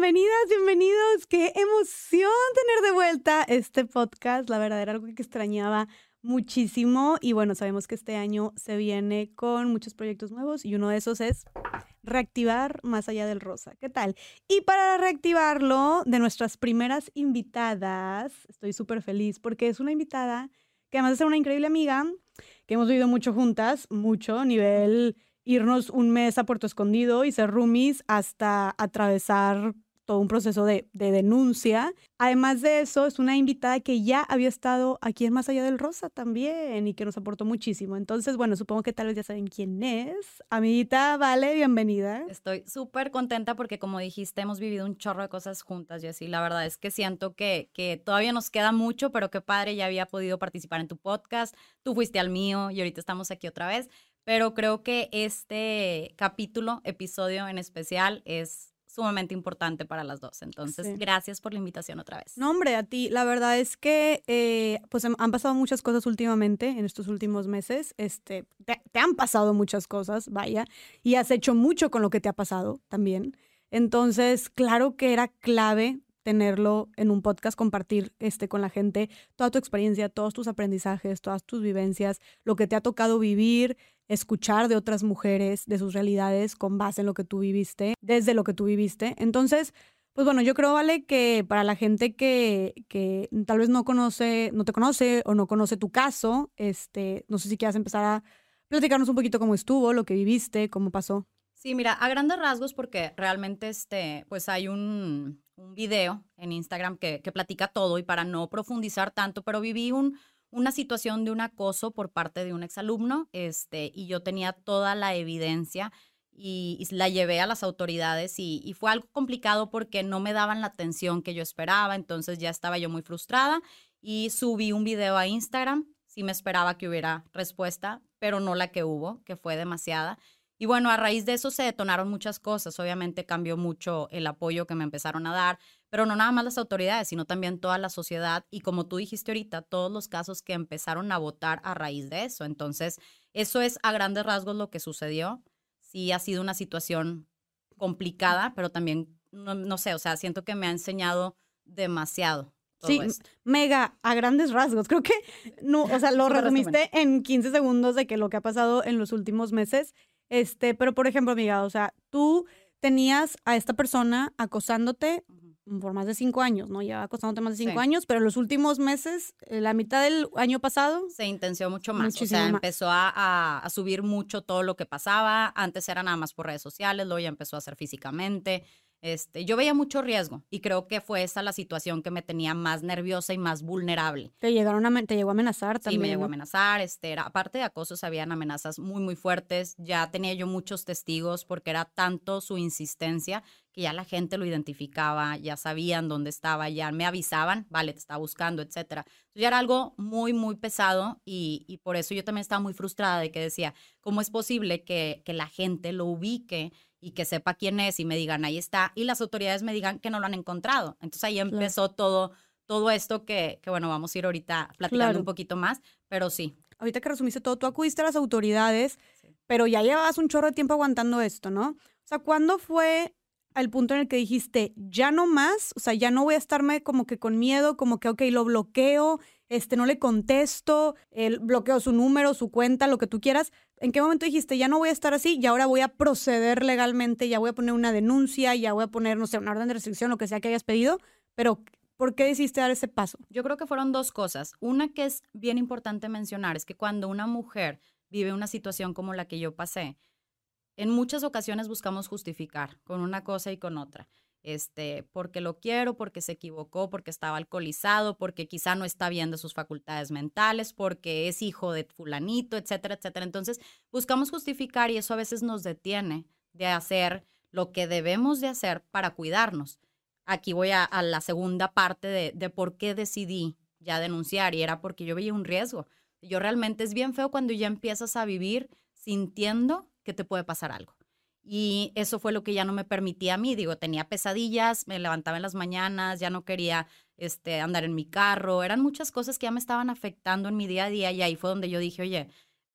bienvenidas, bienvenidos. Qué emoción tener de vuelta este podcast. La verdad era algo que extrañaba muchísimo y bueno, sabemos que este año se viene con muchos proyectos nuevos y uno de esos es reactivar más allá del rosa. ¿Qué tal? Y para reactivarlo, de nuestras primeras invitadas, estoy súper feliz porque es una invitada que además de ser una increíble amiga, que hemos vivido mucho juntas, mucho, nivel irnos un mes a Puerto Escondido y ser roomies hasta atravesar todo un proceso de, denuncia. Además de eso, es una invitada que ya había estado aquí en Más Allá del Rosa también y que nos aportó muchísimo. Entonces, bueno, supongo que tal vez ya saben quién es. Amiguita, vale, bienvenida. Estoy súper contenta porque, como dijiste, hemos vivido un chorro de cosas juntas, Jessy. La verdad es que siento que, que todavía nos queda mucho, pero qué padre, ya había podido participar en tu podcast. Tú fuiste al mío y ahorita estamos aquí otra vez pero creo que este capítulo, episodio en especial, es sumamente importante para las dos. Entonces, gracias por la invitación otra vez. No, hombre, a ti. La verdad es que eh, pues han pasado muchas cosas últimamente, en estos últimos meses. Este, te, te, han pasado muchas cosas, vaya, y has hecho mucho con lo que te ha pasado también. Entonces, claro que era clave tenerlo en un podcast, compartir este, con la gente toda tu experiencia, todos tus aprendizajes, todas tus vivencias, lo que te ha tocado vivir, escuchar de otras mujeres, de sus realidades con base en lo que tú viviste, desde lo que tú viviste. Entonces, pues bueno, yo creo, Vale, que para la gente que, que tal vez no conoce, no te conoce o no conoce tu caso, este, no sé si quieras empezar a platicarnos un poquito cómo estuvo, lo que viviste, cómo pasó. Sí, mira, a grandes rasgos, porque realmente este, pues hay un, video en Instagram que, que, platica todo y para no profundizar tanto, pero viví un, una situación de un acoso por parte de un exalumno este, y yo tenía toda la evidencia y, la llevé a las autoridades y, y, fue algo complicado porque no me daban la atención que yo esperaba, entonces ya estaba yo muy frustrada y subí un video a Instagram, sí me esperaba que hubiera respuesta, pero no la que hubo, que fue demasiada. Y bueno, a raíz de eso se detonaron muchas cosas. Obviamente cambió mucho el apoyo que me empezaron a dar, pero no nada más las autoridades, sino también toda la sociedad y como tú dijiste ahorita, todos los casos que empezaron a votar a raíz de eso. Entonces, eso es a grandes rasgos lo que sucedió. Sí ha sido una situación complicada, pero también, no, sé, o sea, siento que me ha enseñado demasiado. sí, mega, a grandes rasgos. Creo que no, o sea, lo resumiste en 15 segundos de que lo que ha pasado en los últimos meses este, pero por ejemplo, amiga, o sea, tú tenías a esta persona acosándote por más de cinco años, ¿no? Ya acosándote más de cinco años, pero en los últimos meses, eh, la mitad del año pasado. Se intenció mucho más. o sea, empezó a, a, subir mucho todo lo que pasaba. Antes era nada más por redes sociales, luego ya empezó a hacer físicamente. Este, yo veía mucho riesgo y creo que fue esa la situación que me tenía más nerviosa y más vulnerable. Te llegaron a, te llegó a amenazar también. Sí, me llegó a amenazar. Este, era, aparte de acosos, habían amenazas muy, muy fuertes. Ya tenía yo muchos testigos porque era tanto su insistencia que ya la gente lo identificaba, ya sabían dónde estaba, ya me avisaban, vale, te está buscando, etcétera. Entonces ya era algo muy, muy pesado y, y, por eso yo también estaba muy frustrada de que decía, ¿cómo es posible que, que la gente lo ubique? Y que sepa quién es y me digan, ahí está, y las autoridades me digan que no lo han encontrado. Entonces ahí empezó todo, todo esto que, que, bueno, vamos a ir ahorita platicando un poquito más, pero sí. Ahorita que resumiste todo, tú acudiste a las autoridades, pero ya llevabas un chorro de tiempo aguantando esto, ¿no? O sea, ¿cuándo fue el punto en el que dijiste, ya no más, o sea, ya no voy a estarme como que con miedo, como que, ok, lo bloqueo, este, no le contesto, el, bloqueo su número, su cuenta, lo que tú quieras. ¿En qué momento dijiste, ya no voy a estar así y ahora voy a proceder legalmente, ya voy a poner una denuncia, ya voy a poner, no sé, una orden de restricción, lo que sea que hayas pedido? Pero, ¿por qué decidiste dar ese paso? Yo creo que fueron dos cosas. Una que es bien importante mencionar es que cuando una mujer vive una situación como la que yo pasé, en muchas ocasiones buscamos justificar con una cosa y con otra este, porque lo quiero, porque se equivocó, porque estaba alcoholizado, porque quizá no está bien de sus facultades mentales, porque es hijo de fulanito, etcétera, etcétera. Entonces, buscamos justificar y eso a veces nos detiene de hacer lo que debemos de hacer para cuidarnos. Aquí voy a, la segunda parte de, de por qué decidí ya denunciar y era porque yo veía un riesgo. Yo realmente es bien feo cuando ya empiezas a vivir sintiendo que te puede pasar algo. Y eso fue lo que ya no me permitía a mí. Digo, tenía pesadillas, me levantaba en las mañanas, ya no quería este, andar en mi carro. Eran muchas cosas que ya me estaban afectando en mi día a día y ahí fue donde yo dije, oye,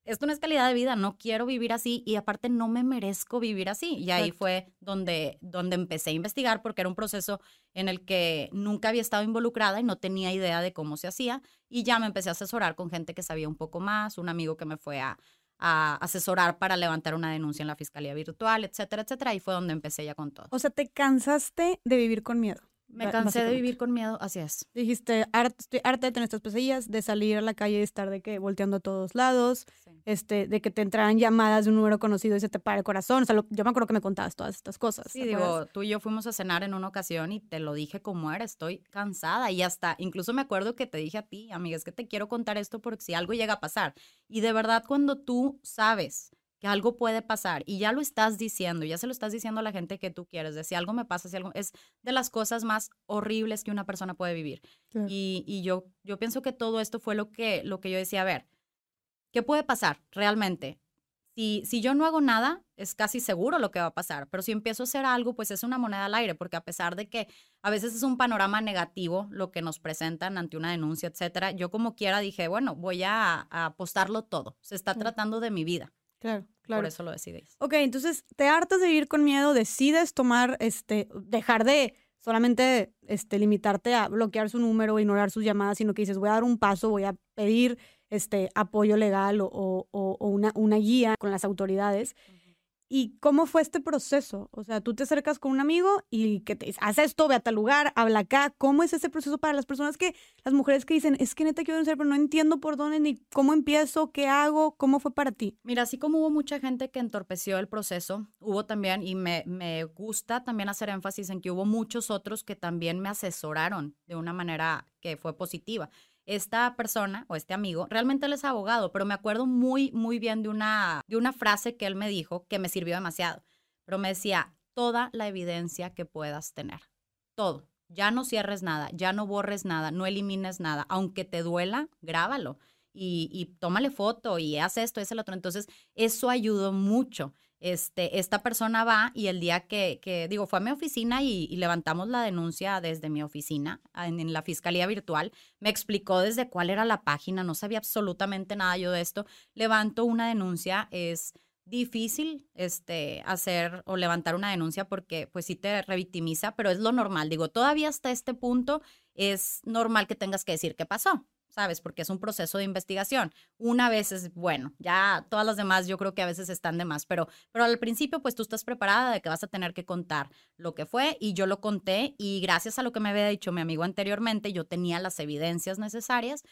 esto no es calidad de vida, no quiero vivir así y aparte no me merezco vivir así. Y ahí fue donde, donde empecé a investigar porque era un proceso en el que nunca había estado involucrada y no tenía idea de cómo se hacía. Y ya me empecé a asesorar con gente que sabía un poco más, un amigo que me fue a, a asesorar para levantar una denuncia en la fiscalía virtual, etcétera, etcétera. Y fue donde empecé ya con todo. O sea, te cansaste de vivir con miedo. Me cansé de vivir con miedo, así es. Dijiste, "Hart- estoy harta de tener estas pesadillas, de salir a la calle y estar de que volteando a todos lados, este, de que te entraran llamadas de un número conocido y se te para el corazón. O sea, lo- yo me acuerdo que me contabas todas estas cosas. Sí, digo, tú y yo fuimos a cenar en una ocasión y te lo dije como era, estoy cansada y hasta, incluso me acuerdo que te dije a ti, amiga, es que te quiero contar esto porque si algo llega a pasar. Y de verdad, cuando tú sabes que algo puede pasar y ya lo estás diciendo, ya se lo estás diciendo a la gente que tú quieres, de si algo me pasa, si algo, es de las cosas más horribles que una persona puede vivir. Claro. Y, y yo, yo pienso que todo esto fue lo que, lo que yo decía, a ver, ¿qué puede pasar realmente? Si, si yo no hago nada, es casi seguro lo que va a pasar, pero si empiezo a hacer algo, pues es una moneda al aire, porque a pesar de que a veces es un panorama negativo lo que nos presentan ante una denuncia, etcétera, yo como quiera dije, bueno, voy a, a apostarlo todo. Se está Claro. tratando de mi vida, Claro, claro. por eso lo decidí. Ok, entonces te hartas de vivir con miedo, decides tomar, este, dejar de solamente este, limitarte a bloquear su número, ignorar sus llamadas, sino que dices, voy a dar un paso, voy a pedir este, apoyo legal o, o- o- o una, una guía con las autoridades. ¿Y cómo fue este proceso? O sea, tú te acercas con un amigo y que te dice, haz esto, ve a tal lugar, habla acá. ¿Cómo es ese proceso para las personas que, las mujeres que dicen, es que neta quiero denunciar, pero no entiendo por dónde, ni cómo empiezo, qué hago? ¿Cómo fue para ti? Mira, así como hubo mucha gente que entorpeció el proceso, hubo también, y me, me gusta también hacer énfasis en que hubo muchos otros que también me asesoraron de una manera que fue positiva. Esta persona o este amigo, realmente él es abogado, pero me acuerdo muy, muy bien de una, de una frase que él me dijo que me sirvió demasiado. Pero me decía, toda la evidencia que puedas tener, todo. Ya no cierres nada, ya no borres nada, no elimines nada. Aunque te duela, grábalo y, y tómale foto y haz esto, es el otro. Entonces, eso ayudó mucho. Este, esta persona va y el día que, que digo, fue a mi oficina y, levantamos la denuncia desde mi oficina en, en la fiscalía virtual, me explicó desde cuál era la página, no sabía absolutamente nada yo de esto. Levanto una denuncia, es difícil este, hacer o levantar una denuncia porque pues sí te revictimiza, pero es lo normal. Digo, todavía hasta este punto es normal que tengas que decir qué pasó, ¿sabes? Porque es un proceso de investigación. Una vez es bueno, ya todas las demás yo creo que a veces están de más, pero, pero al principio pues tú estás preparada de que vas a tener que contar lo que fue y yo lo conté y gracias a lo que me había dicho mi amigo anteriormente, yo tenía las evidencias necesarias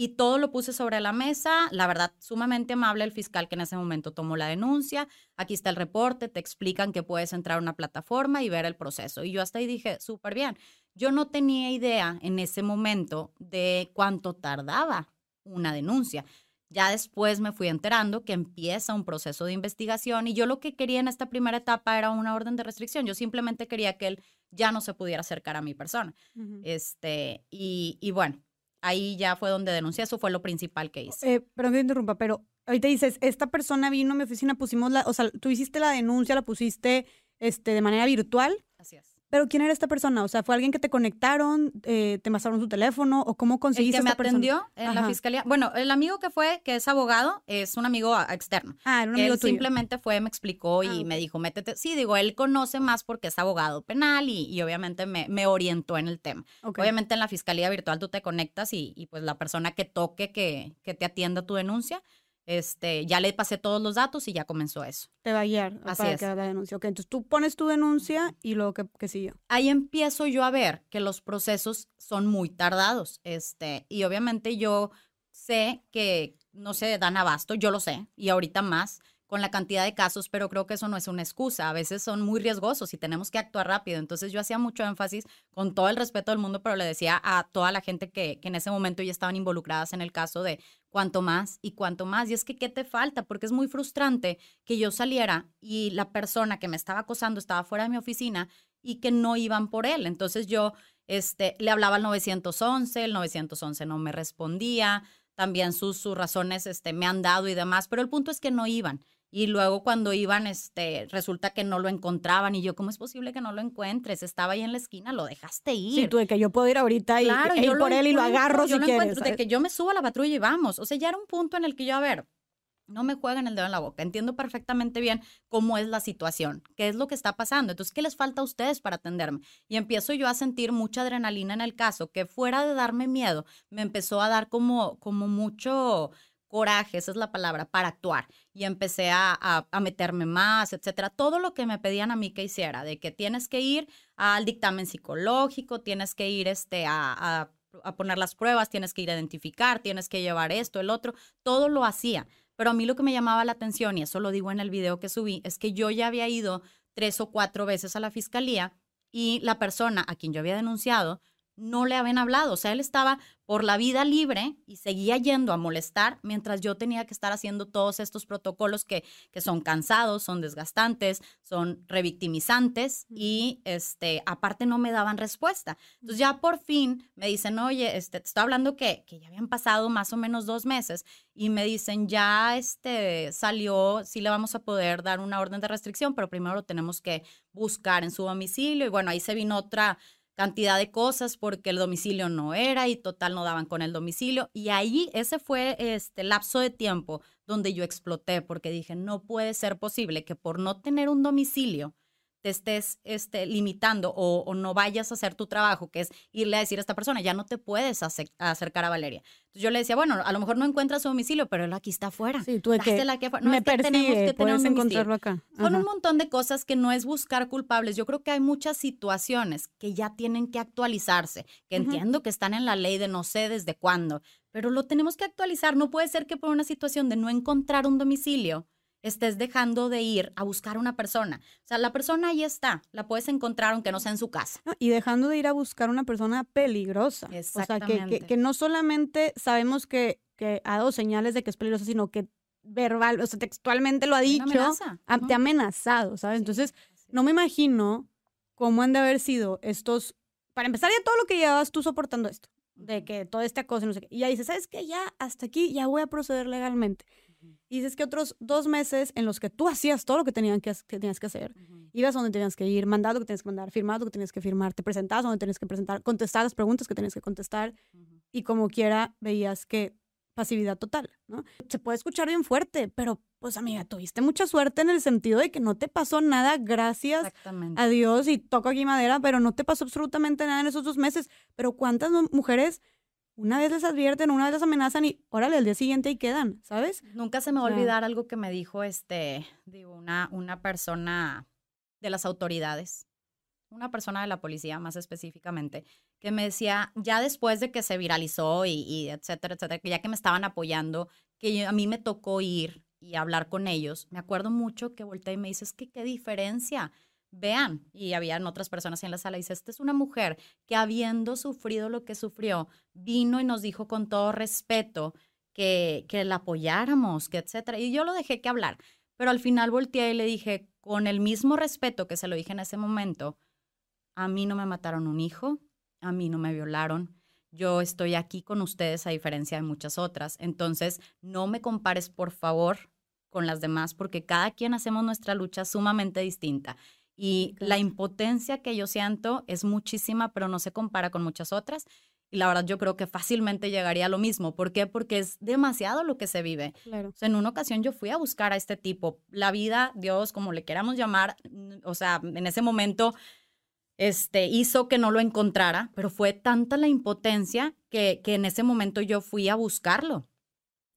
y todo lo puse sobre la mesa. La verdad, sumamente amable el fiscal que en ese momento tomó la denuncia. Aquí está el reporte, te explican que puedes entrar a una plataforma y ver el proceso. Y yo hasta ahí dije, súper bien. Yo no tenía idea en ese momento de cuánto tardaba una denuncia. Ya después me fui enterando que empieza un proceso de investigación y yo lo que quería en esta primera etapa era una orden de restricción. Yo simplemente quería que él ya no se pudiera acercar a mi persona. Este, y, y bueno, ahí ya fue donde denuncié, eso fue lo principal que hice. Eh, perdón que te interrumpa, pero ahorita dices, esta persona vino a mi oficina, pusimos la, o sea, tú hiciste la denuncia, la pusiste este, de manera virtual, Así es. Pero ¿quién era esta persona? O sea, ¿fue alguien que te conectaron, eh, te pasaron su teléfono o cómo El conseguiste que me esta persona? atendió en la Ajá. fiscalía, bueno, el amigo que fue, que es abogado, es un amigo a- externo. Ah, era un amigo él tuyo. simplemente fue, me explicó y Ah, me dijo, métete. Sí, digo, él conoce más porque es abogado penal y, y obviamente me, me orientó en el tema. Ok. Obviamente en la fiscalía virtual tú te conectas y, y, pues la persona que toque que, que te atienda tu denuncia, este, ya le pasé todos los datos y ya comenzó eso. Te va a guiar Así para es. que haga la denuncia. Ok, entonces tú pones tu denuncia y luego que, que siguió. ahí empiezo yo a ver que los procesos son muy tardados. Este, y obviamente yo sé que no se dan abasto, yo lo sé, y ahorita más con la cantidad de casos, pero creo que eso no es una excusa. A veces son muy riesgosos y tenemos que actuar rápido. Entonces yo hacía mucho énfasis, con todo el respeto del mundo, pero le decía a toda la gente que, que en ese momento ya estaban involucradas en el caso de cuánto más y cuánto más. Y es que, ¿qué te falta? Porque es muy frustrante que yo saliera y la persona que me estaba acosando estaba fuera de mi oficina y que no iban por él. Entonces yo este, le hablaba al 911, el 911 no me respondía, también sus, sus razones este, me han dado y demás, pero el punto es que no iban. Y luego cuando iban, este, resulta que no lo encontraban y yo, ¿cómo es posible que no lo encuentres? Estaba ahí en la esquina, lo dejaste ir. Sí, tú de que yo puedo ir ahorita y, Claro, e ir yo por él y lo agarro yo si lo quieres. encuentro, de que yo me subo a la patrulla y vamos. O sea, ya era un punto en el que yo, a ver, no me jueguen el dedo en la boca. Entiendo perfectamente bien cómo es la situación, qué es lo que está pasando. Entonces, ¿qué les falta a ustedes para atenderme? Y empiezo yo a sentir mucha adrenalina en el caso, que fuera de darme miedo, me empezó a dar como, como mucho coraje, esa es la palabra, para actuar. Y empecé a, a, meterme más, etcétera. Todo lo que me pedían a mí que hiciera, de que tienes que ir al dictamen psicológico, tienes que ir este, a, a poner las pruebas, tienes que ir a identificar, tienes que llevar esto, el otro, todo lo hacía. Pero a mí lo que me llamaba la atención, y eso lo digo en el video que subí, es que yo ya había ido tres o cuatro veces a la fiscalía y la persona a quien yo había denunciado no le habían hablado. O sea, él estaba por la vida libre y seguía yendo a molestar mientras yo tenía que estar haciendo todos estos protocolos que, que son cansados, son desgastantes, son revictimizantes y este, aparte no me daban respuesta. Entonces ya por fin me dicen, oye, este, te estoy hablando que, que ya habían pasado más o menos dos meses y me dicen, ya este, salió, sí le vamos a poder dar una orden de restricción, pero primero lo tenemos que buscar en su domicilio y bueno, ahí se vino otra cantidad de cosas porque el domicilio no era y total no daban con el domicilio. Y ahí ese fue este lapso de tiempo donde yo exploté porque dije, no puede ser posible que por no tener un domicilio te estés este, limitando o, no vayas a hacer tu trabajo, que es irle a decir a esta persona, ya no te puedes acercar a Valeria. Entonces yo le decía, bueno, a lo mejor no encuentra su domicilio, pero él aquí está afuera. Sí, tú que, no, me tenemos que tener un encontrarlo acá. Son un montón de cosas que no es buscar culpables. Yo creo que hay muchas situaciones que ya tienen que actualizarse, que entiendo que están en la ley de no sé desde cuándo, pero lo tenemos que actualizar. No puede ser que por una situación de no encontrar un domicilio, estés dejando de ir a buscar una persona. O sea, la persona ahí está, la puedes encontrar aunque no sea en su casa. y dejando de ir a buscar una persona peligrosa. Exactamente. O sea, que, no solamente sabemos que, que ha dado señales de que es peligrosa, sino que verbal, o sea, textualmente lo ha dicho, te ha amenazado, ¿sabes? Entonces, no me imagino cómo han de haber sido estos, para empezar ya todo lo que llevabas tú soportando esto, de que todo este acoso, no sé qué, y ya dices, ¿sabes qué? Ya hasta aquí ya voy a proceder legalmente. Y dices que otros dos meses en los que tú hacías todo lo que, tenían que, tenías que hacer, ibas donde tenías que ir, mandado lo que tenías que mandar, firmado lo que tenías que firmar, te presentabas donde tenías que presentar, contestabas las preguntas que tenías que contestar y como quiera veías que pasividad total, ¿no? Se puede escuchar bien fuerte, pero pues amiga, tuviste mucha suerte en el sentido de que no te pasó nada, gracias a Dios y toco aquí madera, pero no te pasó absolutamente nada en esos dos meses. Pero ¿cuántas mujeres una vez les advierten, una vez les amenazan y órale, al día siguiente y quedan, ¿sabes? Nunca se me va a olvidar algo que me dijo este, digo, una, una persona de las autoridades, una persona de la policía más específicamente, que me decía, ya después de que se viralizó y, y etcétera, etcétera, que ya que me estaban apoyando, que a mí me tocó ir y hablar con ellos, me acuerdo mucho que volteé y me dice, es que qué diferencia vean, y habían otras personas en la sala, dice, esta es una mujer que habiendo sufrido lo que sufrió, vino y nos dijo con todo respeto que, que la apoyáramos, que etcétera. Y yo lo dejé que hablar, pero al final volteé y le dije, con el mismo respeto que se lo dije en ese momento, a mí no me mataron un hijo, a mí no me violaron, yo estoy aquí con ustedes a diferencia de muchas otras. Entonces, no me compares, por favor, con las demás, porque cada quien hacemos nuestra lucha sumamente distinta. Y la impotencia que yo siento es muchísima, pero no se compara con muchas otras. Y la verdad yo creo que fácilmente llegaría a lo mismo. ¿Por qué? Porque es demasiado lo que se vive. Claro. O sea, en una ocasión yo fui a buscar a este tipo. La vida, Dios, como le queramos llamar, o sea, en ese momento este, hizo que no lo encontrara, pero fue tanta la impotencia que, que en ese momento yo fui a buscarlo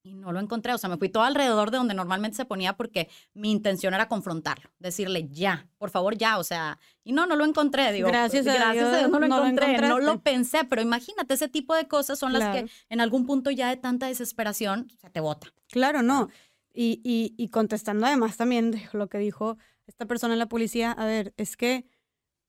y no lo encontré. O sea, me fui todo alrededor de donde normalmente se ponía porque mi intención era confrontarlo, decirle ya, por favor, ya. O sea, y no, no lo encontré. Digo, gracias, a, Dios, no lo encontré, no lo pensé, pero imagínate, ese tipo de cosas son las que en algún punto ya de tanta desesperación se te bota. Claro, no. Y, y, y contestando además también lo que dijo esta persona en la policía, a ver, es que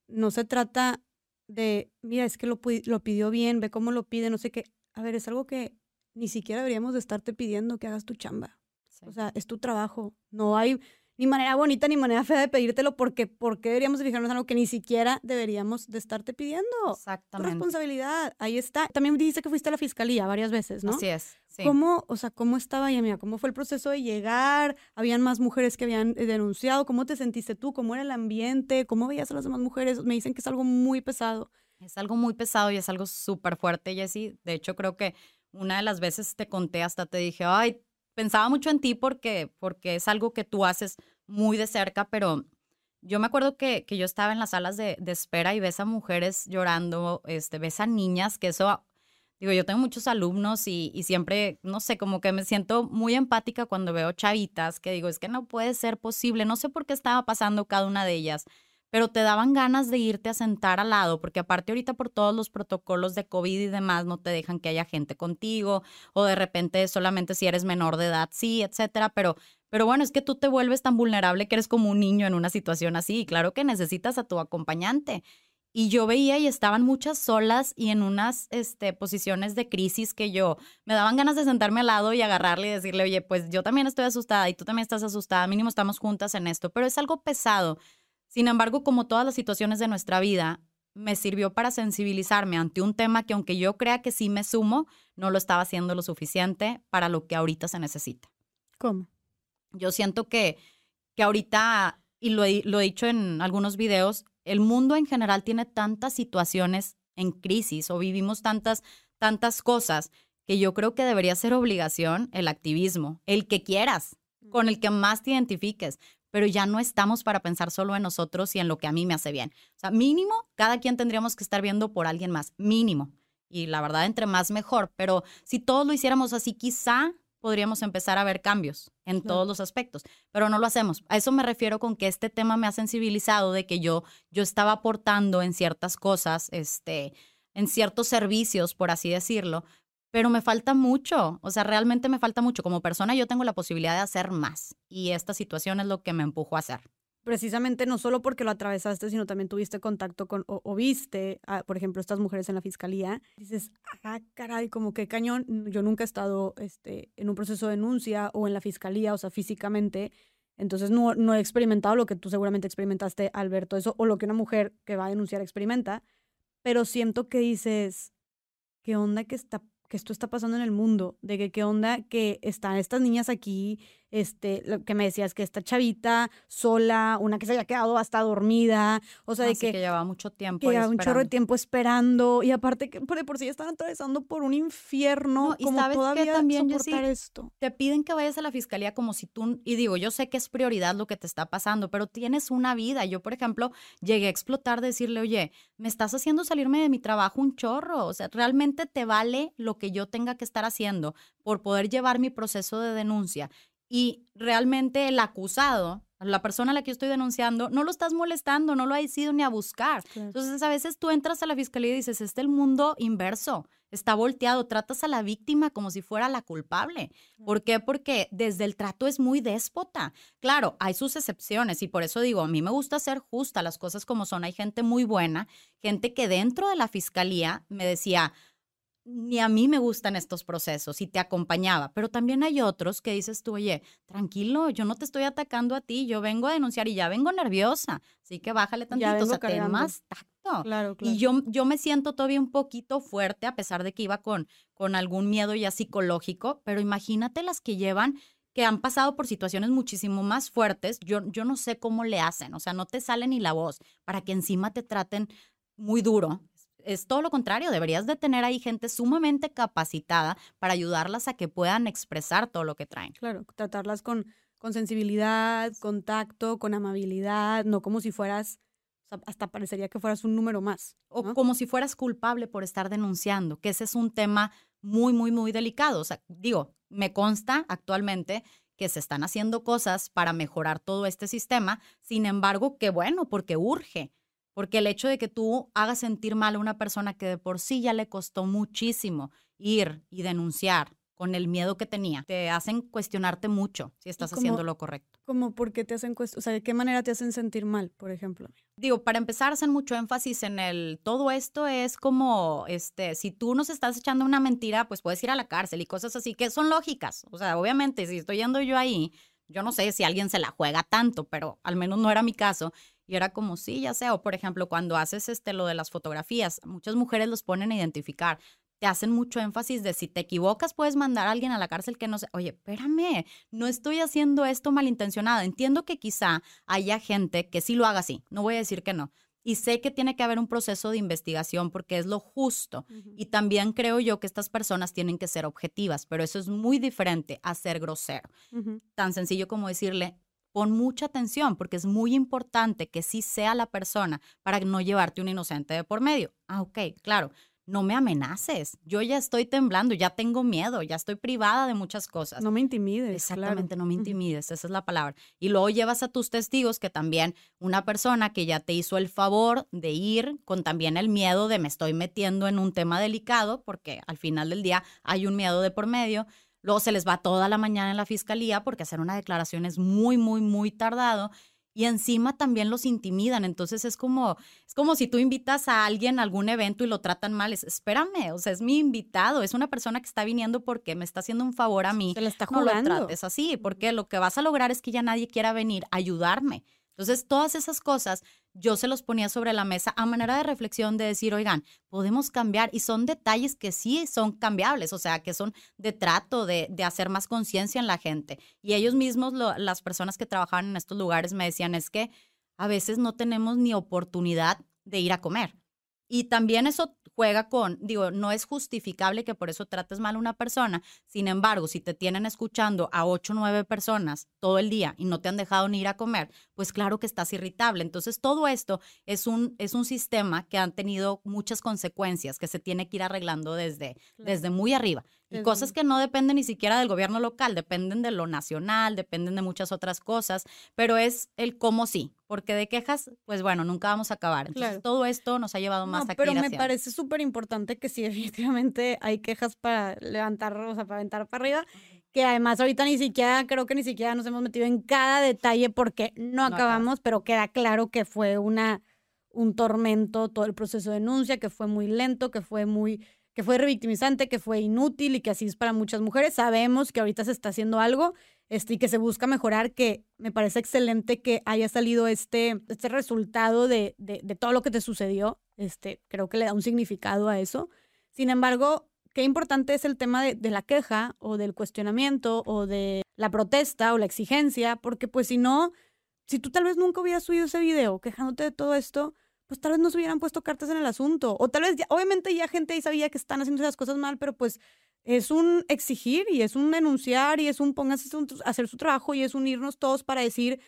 no se trata de, mira, es que lo, lo pidió bien, ve cómo lo pide, no sé qué. A ver, es algo que ni siquiera deberíamos de estarte pidiendo que hagas tu chamba. O sea, es tu trabajo. No hay ni manera bonita ni manera fea de pedírtelo porque ¿por qué deberíamos de fijarnos en algo que ni siquiera deberíamos de estarte pidiendo? Exactamente. Tu responsabilidad, ahí está. También dice que fuiste a la fiscalía varias veces, ¿no? Así es. ¿Cómo, o sea, cómo estaba amiga? ¿Cómo fue el proceso de llegar? ¿Habían más mujeres que habían eh, denunciado? ¿Cómo te sentiste tú? ¿Cómo era el ambiente? ¿Cómo veías a las demás mujeres? Me dicen que es algo muy pesado. Es algo muy pesado y es algo súper fuerte, Jessy. De hecho, creo que una de las veces te conté, hasta te dije, ay, pensaba mucho en ti porque, porque es algo que tú haces muy de cerca, pero yo me acuerdo que, que yo estaba en las salas de, de, espera y ves a mujeres llorando, este, ves a niñas, que eso, digo, yo tengo muchos alumnos y, y siempre, no sé, como que me siento muy empática cuando veo chavitas que digo, es que no puede ser posible, no sé por qué estaba pasando cada una de ellas pero te daban ganas de irte a sentar al lado, porque aparte ahorita por todos los protocolos de COVID y demás no te dejan que haya gente contigo, o de repente solamente si eres menor de edad, sí, etcétera, pero, pero bueno, es que tú te vuelves tan vulnerable que eres como un niño en una situación así, y claro que necesitas a tu acompañante. Y yo veía y estaban muchas solas y en unas este, posiciones de crisis que yo me daban ganas de sentarme al lado y agarrarle y decirle, oye, pues yo también estoy asustada y tú también estás asustada, mínimo estamos juntas en esto, pero es algo pesado sin embargo, como todas las situaciones de nuestra vida, me sirvió para sensibilizarme ante un tema que aunque yo crea que sí me sumo, no lo estaba haciendo lo suficiente para lo que ahorita se necesita. ¿Cómo? Yo siento que, que ahorita, y lo he, lo he dicho en algunos videos, el mundo en general tiene tantas situaciones en crisis o vivimos tantas, tantas cosas que yo creo que debería ser obligación el activismo, el que quieras, con el que más te identifiques, pero ya no estamos para pensar solo en nosotros y en lo que a mí me hace bien. O sea, mínimo, cada quien tendríamos que estar viendo por alguien más, mínimo. Y la verdad, entre más mejor, pero si todos lo hiciéramos así, quizá podríamos empezar a ver cambios en todos los aspectos, pero no lo hacemos. A eso me refiero con que este tema me ha sensibilizado de que yo, yo estaba aportando en ciertas cosas, este, en ciertos servicios, por así decirlo, pero me falta mucho, o sea, realmente me falta mucho. Como persona yo tengo la posibilidad de hacer más y esta situación es lo que me empujó a hacer. Precisamente no solo porque lo atravesaste, sino también tuviste contacto con o, viste, por ejemplo, estas mujeres en la fiscalía. Dices, ah, caray, como que cañón. Yo nunca he estado este, en un proceso de denuncia o en la fiscalía, o sea, físicamente. Entonces no, no he experimentado lo que tú seguramente experimentaste al ver todo eso o lo que una mujer que va a denunciar experimenta. Pero siento que dices, ¿qué onda que está esto está pasando en el mundo, de que qué onda que están estas niñas aquí este, lo que me decías que esta chavita sola, una que se haya quedado hasta dormida, o sea, de que, que llevaba mucho tiempo. Que llevaba un chorro de tiempo esperando y aparte que por, por sí están atravesando por un infierno. y sabes que también soportar esto. Te piden que vayas a la fiscalía como si tú, y digo, yo sé que es prioridad lo que te está pasando, pero tienes una vida. Yo, por ejemplo, llegué a explotar, decirle, oye, me estás haciendo salirme de mi trabajo un chorro, o sea, realmente te vale lo que yo tenga que estar haciendo por poder llevar mi proceso de denuncia y realmente el acusado, la persona a la que yo estoy denunciando, no lo estás molestando, no lo has ido ni a buscar. Entonces, a veces tú entras a la fiscalía y dices, este es el mundo inverso, está volteado, tratas a la víctima como si fuera la culpable. ¿Por qué? Porque desde el trato es muy déspota. Claro, hay sus excepciones y por eso digo, a mí me gusta ser justa, las cosas como son. Hay gente muy buena, gente que dentro de la fiscalía me decía, ni a mí me gustan estos procesos y te acompañaba, pero también hay otros que dices tú, oye, tranquilo, yo no te estoy atacando a ti, yo vengo a denunciar y ya vengo nerviosa, así que bájale tantito, o sea, ten más tacto. Claro, claro. Y yo, yo me siento todavía un poquito fuerte, a pesar de que iba con, con algún miedo ya psicológico, pero imagínate las que llevan que han pasado por situaciones muchísimo más fuertes, yo, yo no sé cómo le hacen, o sea, no te sale ni la voz para que encima te traten muy duro, es todo lo contrario, deberías de tener ahí gente sumamente capacitada para ayudarlas a que puedan expresar todo lo que traen. Claro, tratarlas con, con sensibilidad, con tacto, con amabilidad, no como si fueras, hasta parecería que fueras un número más. O como si fueras culpable por estar denunciando, que ese es un tema muy, muy, muy delicado. O sea, digo, me consta actualmente que se están haciendo cosas para mejorar todo este sistema, sin embargo, qué bueno, porque urge porque el hecho de que tú hagas sentir mal a una persona que de por sí ya le costó muchísimo ir y denunciar con el miedo que tenía, te hacen cuestionarte mucho si estás haciendo lo correcto. ¿Cómo por qué te hacen cuestionar? O sea, ¿de qué manera te hacen sentir mal, por ejemplo? Digo, para empezar, hacen mucho énfasis en el todo esto es como, este, si tú nos estás echando una mentira, pues puedes ir a la cárcel y cosas así que son lógicas. O sea, obviamente, si estoy yendo yo ahí, yo no sé si alguien se la juega tanto, pero al menos no era mi caso. Y era como, sí, ya sé. O por ejemplo, cuando haces este, lo de las fotografías, muchas mujeres los ponen a identificar. Te hacen mucho énfasis de si te equivocas, puedes mandar a alguien a la cárcel que no sé. Oye, espérame, no estoy haciendo esto malintencionado. Entiendo que quizá haya gente que sí lo haga así. No voy a decir que no. y sé que tiene que haber un proceso de investigación porque es lo justo. Y también creo yo que estas personas tienen que ser objetivas, pero eso es muy diferente a ser grosero. Tan sencillo como decirle, pon mucha atención porque es muy importante que sí sea la persona para no llevarte un inocente de por medio. Ah, ok, claro no me amenaces. Yo ya estoy temblando, ya tengo miedo, ya estoy privada de muchas cosas. No me intimides. Exactamente, no me intimides, esa es la palabra. Y luego llevas a tus testigos que también una persona que ya te hizo el favor de ir con también el miedo de me estoy metiendo en un tema delicado, porque al final del día hay un miedo de por medio. Luego se les va toda la mañana en la fiscalía porque hacer una declaración es muy, muy, muy tardado y encima también los intimidan. Entonces es como, es como si tú invitas a alguien a algún evento y lo tratan mal. Es, espérame, o sea, es mi invitado, es una persona que está viniendo porque me está haciendo un favor a mí. Se le está jugando. No lo trates así, porque lo que vas a lograr es que ya nadie quiera venir a ayudarme. Entonces, todas esas cosas yo se los ponía sobre la mesa a manera de reflexión de decir, oigan, podemos cambiar y son detalles que sí son cambiables, o sea, que son de trato, de, de hacer más conciencia en la gente. Y ellos mismos, las personas que trabajaban en estos lugares, me decían, es que a veces no tenemos ni oportunidad de ir a comer. Y también eso juega con, digo, no es justificable que por eso trates mal a una persona. Sin embargo, si te tienen escuchando a ocho o nueve personas todo el día y no te han dejado ni ir a comer, pues claro que estás irritable. Entonces, todo esto es un, es un sistema que han tenido muchas consecuencias que se tiene que ir arreglando desde, desde muy arriba. Y cosas que no dependen ni siquiera del gobierno local, dependen de lo nacional, dependen de muchas otras cosas, pero es el cómo sí, porque de quejas, pues bueno, nunca vamos a acabar. Entonces, todo esto nos ha llevado más a Pero me parece súper importante que sí, efectivamente hay quejas para levantar, o sea, para aventar para arriba, que además ahorita ni siquiera, creo que ni siquiera nos hemos metido en cada detalle porque no, acabamos, pero queda claro que fue una un tormento todo el proceso de denuncia, que fue muy lento, que fue muy que fue revictimizante, que fue inútil y que así es para muchas mujeres. Sabemos que ahorita se está haciendo algo este, y que se busca mejorar, que me parece excelente que haya salido este, este resultado de, de, todo lo que te sucedió. Este, creo que le da un significado a eso. Sin embargo, qué importante es el tema de, de, la queja o del cuestionamiento o de la protesta o la exigencia, porque pues si no, si tú tal vez nunca hubieras subido ese video quejándote de todo esto, pues tal vez no se hubieran puesto cartas en el asunto. O tal vez, obviamente ya gente ahí sabía que están haciendo esas cosas mal, pero pues es un exigir y es un denunciar y es un pónganse a hacer su trabajo y es unirnos todos para decir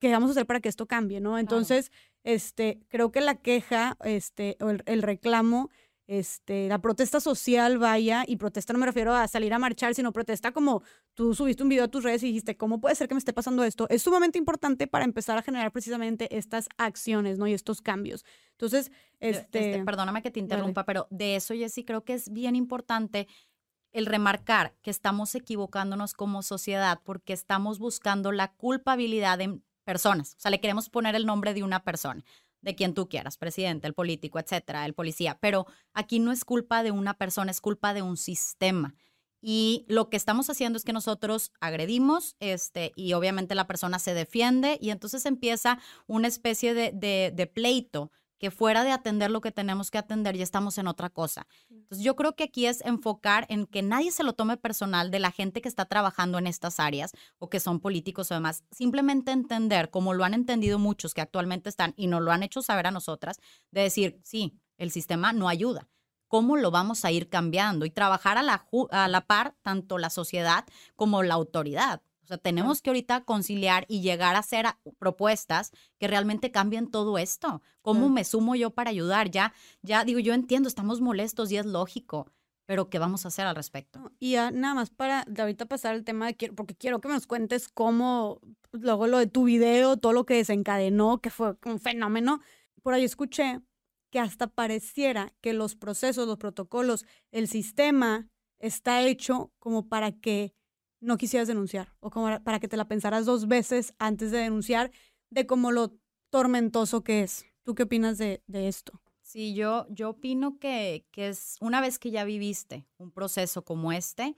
qué vamos a hacer para que esto cambie, ¿no? Entonces, este, creo que la queja, este, o el reclamo este, la protesta social vaya, y protesta no me refiero a salir a marchar, sino protesta como tú subiste un video a tus redes y dijiste, ¿cómo puede ser que me esté pasando esto? Es sumamente importante para empezar a generar precisamente estas acciones, ¿no? Y estos cambios. Entonces, este... este perdóname que te interrumpa, pero de eso, sí creo que es bien importante el remarcar que estamos equivocándonos como sociedad porque estamos buscando la culpabilidad en personas. O sea, le queremos poner el nombre de una persona de quien tú quieras, presidente, el político, etcétera, el policía. Pero aquí no es culpa de una persona, es culpa de un sistema. Y lo que estamos haciendo es que nosotros agredimos, este, y obviamente la persona se defiende, y entonces empieza una especie de, de, de pleito que fuera de atender lo que tenemos que atender, ya estamos en otra cosa. Entonces, yo creo que aquí es enfocar en que nadie se lo tome personal de la gente que está trabajando en estas áreas o que son políticos o demás. Simplemente entender, como lo han entendido muchos que actualmente están y nos lo han hecho saber a nosotras, de decir, sí, el sistema no ayuda. ¿Cómo lo vamos a ir cambiando? Y trabajar a la, a la par tanto la sociedad como la autoridad. O sea, tenemos que ahorita conciliar y llegar a hacer propuestas que realmente cambien todo esto. ¿Cómo me sumo yo para ayudar? Ya, ya digo, yo entiendo, estamos molestos y es lógico, pero ¿qué vamos a hacer al respecto? Y ya nada más para de ahorita pasar el tema de porque quiero que nos cuentes cómo, luego lo de tu video, todo lo que desencadenó, que fue un fenómeno. Por ahí escuché que hasta pareciera que los procesos, los protocolos, el sistema está hecho como para que no quisieras denunciar o como para que te la pensaras dos veces antes de denunciar de cómo lo tormentoso que es. ¿Tú qué opinas de, esto? Sí, yo, yo opino que, que es una vez que ya viviste un proceso como este,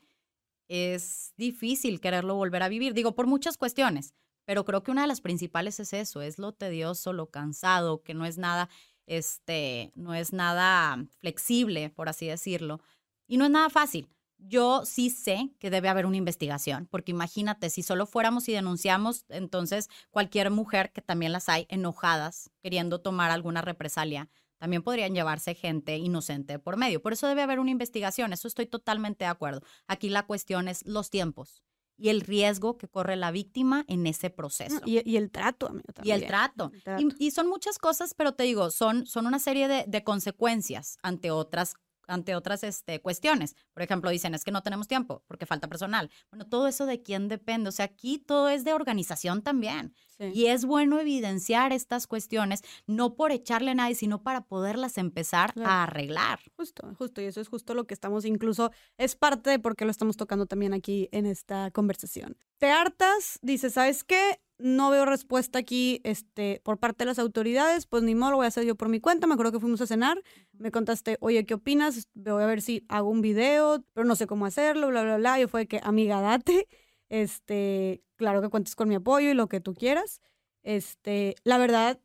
es difícil quererlo volver a vivir. Digo, por muchas cuestiones, pero creo que una de las principales es eso, es lo tedioso, lo cansado, que no es nada, este, no es nada flexible, por así decirlo, y no es nada fácil. Yo sí sé que debe haber una investigación, porque imagínate, si solo fuéramos y denunciamos, entonces cualquier mujer, que también las hay, enojadas, queriendo tomar alguna represalia, también podrían llevarse gente inocente por medio. Por eso debe haber una investigación, eso estoy totalmente de acuerdo. Aquí la cuestión es los tiempos y el riesgo que corre la víctima en ese proceso. Y, el trato, amigo, Y el trato. Y, son muchas cosas, pero te digo, son, son una serie de, de consecuencias ante otras ante otras este, cuestiones. Por ejemplo, dicen, es que no tenemos tiempo porque falta personal. Bueno, todo eso de quién depende. O sea, aquí todo es de organización también. Y es bueno evidenciar estas cuestiones, no por echarle a nadie, sino para poderlas empezar a arreglar. Justo, justo. Y eso es justo lo que estamos, incluso es parte de por qué lo estamos tocando también aquí en esta conversación. Te hartas, dices, ¿sabes qué? No veo respuesta aquí este, por parte de las autoridades, pues ni modo, lo voy a hacer yo por mi cuenta. Me acuerdo que fuimos a cenar, me contaste, oye, ¿qué opinas? Voy a ver si hago un video, pero no sé cómo hacerlo, bla, bla, bla. Yo fue que, amiga, date. Este, claro que cuentes con mi apoyo y lo que tú quieras. Este, la verdad,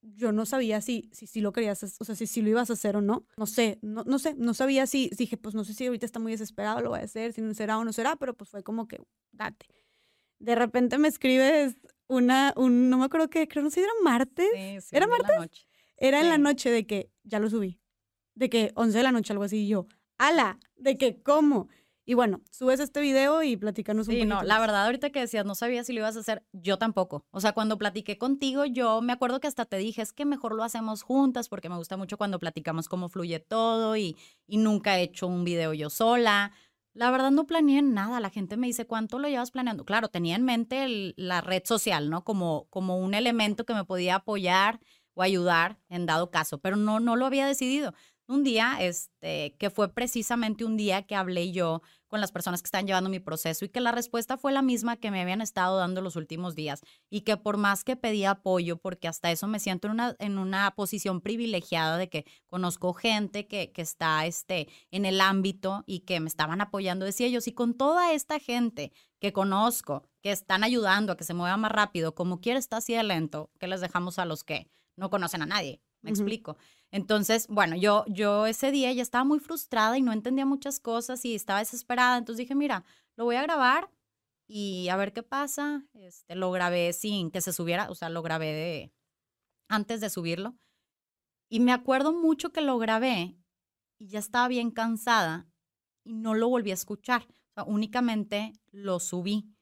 yo no sabía si, si, si lo querías, o sea, si, si lo ibas a hacer o no. No sé, no, no sé, no sabía si, dije, pues no sé si ahorita está muy desesperado, lo voy a hacer, si no será o no será, pero pues fue como que, date de repente me escribes una, un, no me acuerdo qué, creo no sé era martes. Sí, sí, ¿Era martes? Era en la noche de que ya lo subí. De que 11 de la noche, algo así, y yo, ala, de que cómo. Y bueno, subes este video y platícanos un sí, no, la verdad, ahorita que decías, no sabía si lo ibas a hacer, yo tampoco. O sea, cuando platiqué contigo, yo me acuerdo que hasta te dije, es que mejor lo hacemos juntas, porque me gusta mucho cuando platicamos cómo fluye todo y, y nunca he hecho un video yo sola. La verdad no planeé nada. La gente me dice, ¿cuánto lo llevas planeando? Claro, tenía en mente la red social, ¿no? Como, como un elemento que me podía apoyar o ayudar en dado caso, pero no, no lo había decidido un día, este, que fue precisamente un día que hablé yo con las personas que están llevando mi proceso y que la respuesta fue la misma que me habían estado dando los últimos días y que por más que pedí apoyo, porque hasta eso me siento en una, en una posición privilegiada de que conozco gente que, que está este, en el ámbito y que me estaban apoyando, decía yo, si con toda esta gente que conozco, que están ayudando a que se mueva más rápido, como quiere está así de lento, ¿qué les dejamos a los que no conocen a nadie? Me explico. Entonces, bueno, yo, yo ese día ya estaba muy frustrada y no entendía muchas cosas y estaba desesperada. Entonces dije, mira, lo voy a grabar y a ver qué pasa. Este, lo grabé sin que se subiera, o sea, lo grabé antes de subirlo. Y me acuerdo mucho que lo grabé y ya estaba bien cansada y no lo volví a escuchar. O sea, únicamente lo subí.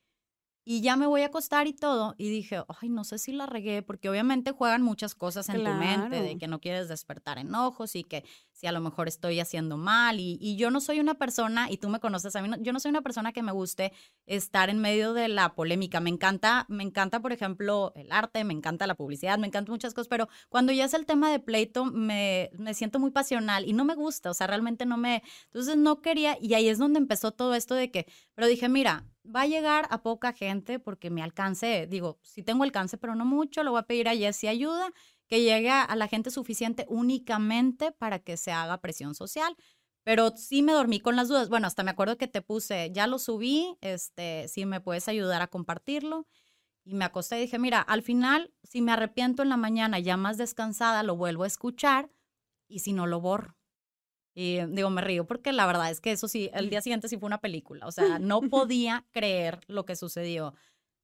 Y ya me voy a acostar y todo. Y dije, ay, no sé si la regué, porque obviamente juegan muchas cosas en tu mente, de que no quieres despertar enojos y que si a lo mejor estoy haciendo mal. Y, yo no soy una persona, y tú me conoces a mí, yo no soy una persona que me guste estar en medio de la polémica. Me encanta, me encanta, por ejemplo, el arte, me encanta la publicidad, me encantan muchas cosas, pero cuando ya es el tema de pleito, me, me siento muy pasional y no me gusta, o sea, realmente no me... Entonces no quería, y ahí es donde empezó todo esto de que, pero dije, mira, va a llegar a poca gente porque me alcance, digo, si tengo alcance, pero no mucho, lo voy a pedir a Jessie ayuda, que llegue a la gente suficiente únicamente para que se haga presión social. Pero sí me dormí con las dudas. Bueno, hasta me acuerdo que te puse, ya lo subí, este, si me puedes ayudar a compartirlo. Y me acosté y dije, mira, al final, si me arrepiento en la mañana ya más descansada, lo vuelvo a escuchar y si no lo borro. Y digo, me río porque la verdad es que eso sí, el día siguiente sí fue una película. O sea, no podía creer lo que sucedió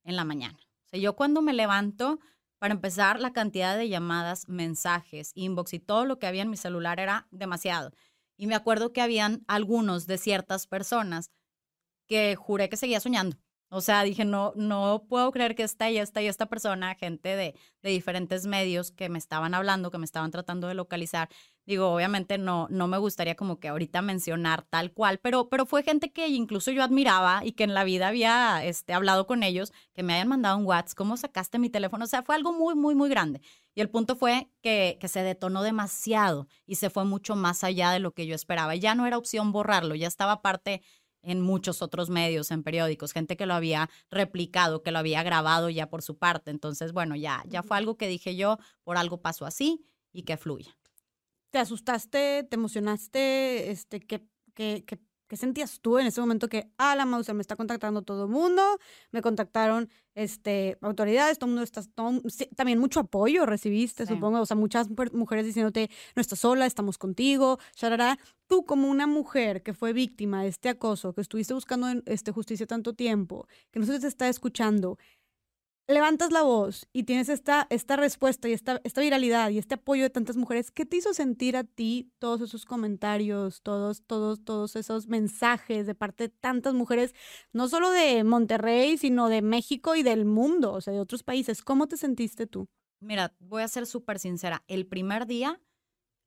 en la mañana. O sea, yo cuando me levanto, para empezar, la cantidad de llamadas, mensajes, inbox y todo lo que había en mi celular era demasiado. Y me acuerdo que habían algunos de ciertas personas que juré que seguía soñando. O sea, dije, no, no puedo creer que esta y esta y esta persona, gente de, de diferentes medios que me estaban hablando, que me estaban tratando de localizar. Digo, obviamente no, no me gustaría como que ahorita mencionar tal cual, pero, pero fue gente que incluso yo admiraba y que en la vida había este, hablado con ellos, que me hayan mandado un WhatsApp, ¿cómo sacaste mi teléfono? O sea, fue algo muy, muy, muy grande. Y el punto fue que, que se detonó demasiado y se fue mucho más allá de lo que yo esperaba. Ya no era opción borrarlo, ya estaba parte en muchos otros medios, en periódicos, gente que lo había replicado, que lo había grabado ya por su parte. Entonces, bueno, ya, ya fue algo que dije yo, por algo pasó así y que fluya. ¿Te asustaste? ¿Te emocionaste? Este, ¿qué, qué, qué, ¿Qué sentías tú en ese momento que, ah, la Mauser me está contactando todo el mundo, me contactaron este, autoridades, todo el mundo está, también mucho apoyo recibiste, supongo, o sea, muchas mujeres diciéndote, no estás sola, estamos contigo, sharara. Tú como una mujer que fue víctima de este acoso, que estuviste buscando este, justicia tanto tiempo, que no se te está escuchando, levantas la voz y tienes esta, esta respuesta y esta, esta viralidad y este apoyo de tantas mujeres, ¿qué te hizo sentir a ti todos esos comentarios, todos, todos, todos esos mensajes de parte de tantas mujeres, no solo de Monterrey, sino de México y del mundo, o sea, de otros países? ¿Cómo te sentiste tú? Mira, voy a ser súper sincera. El primer día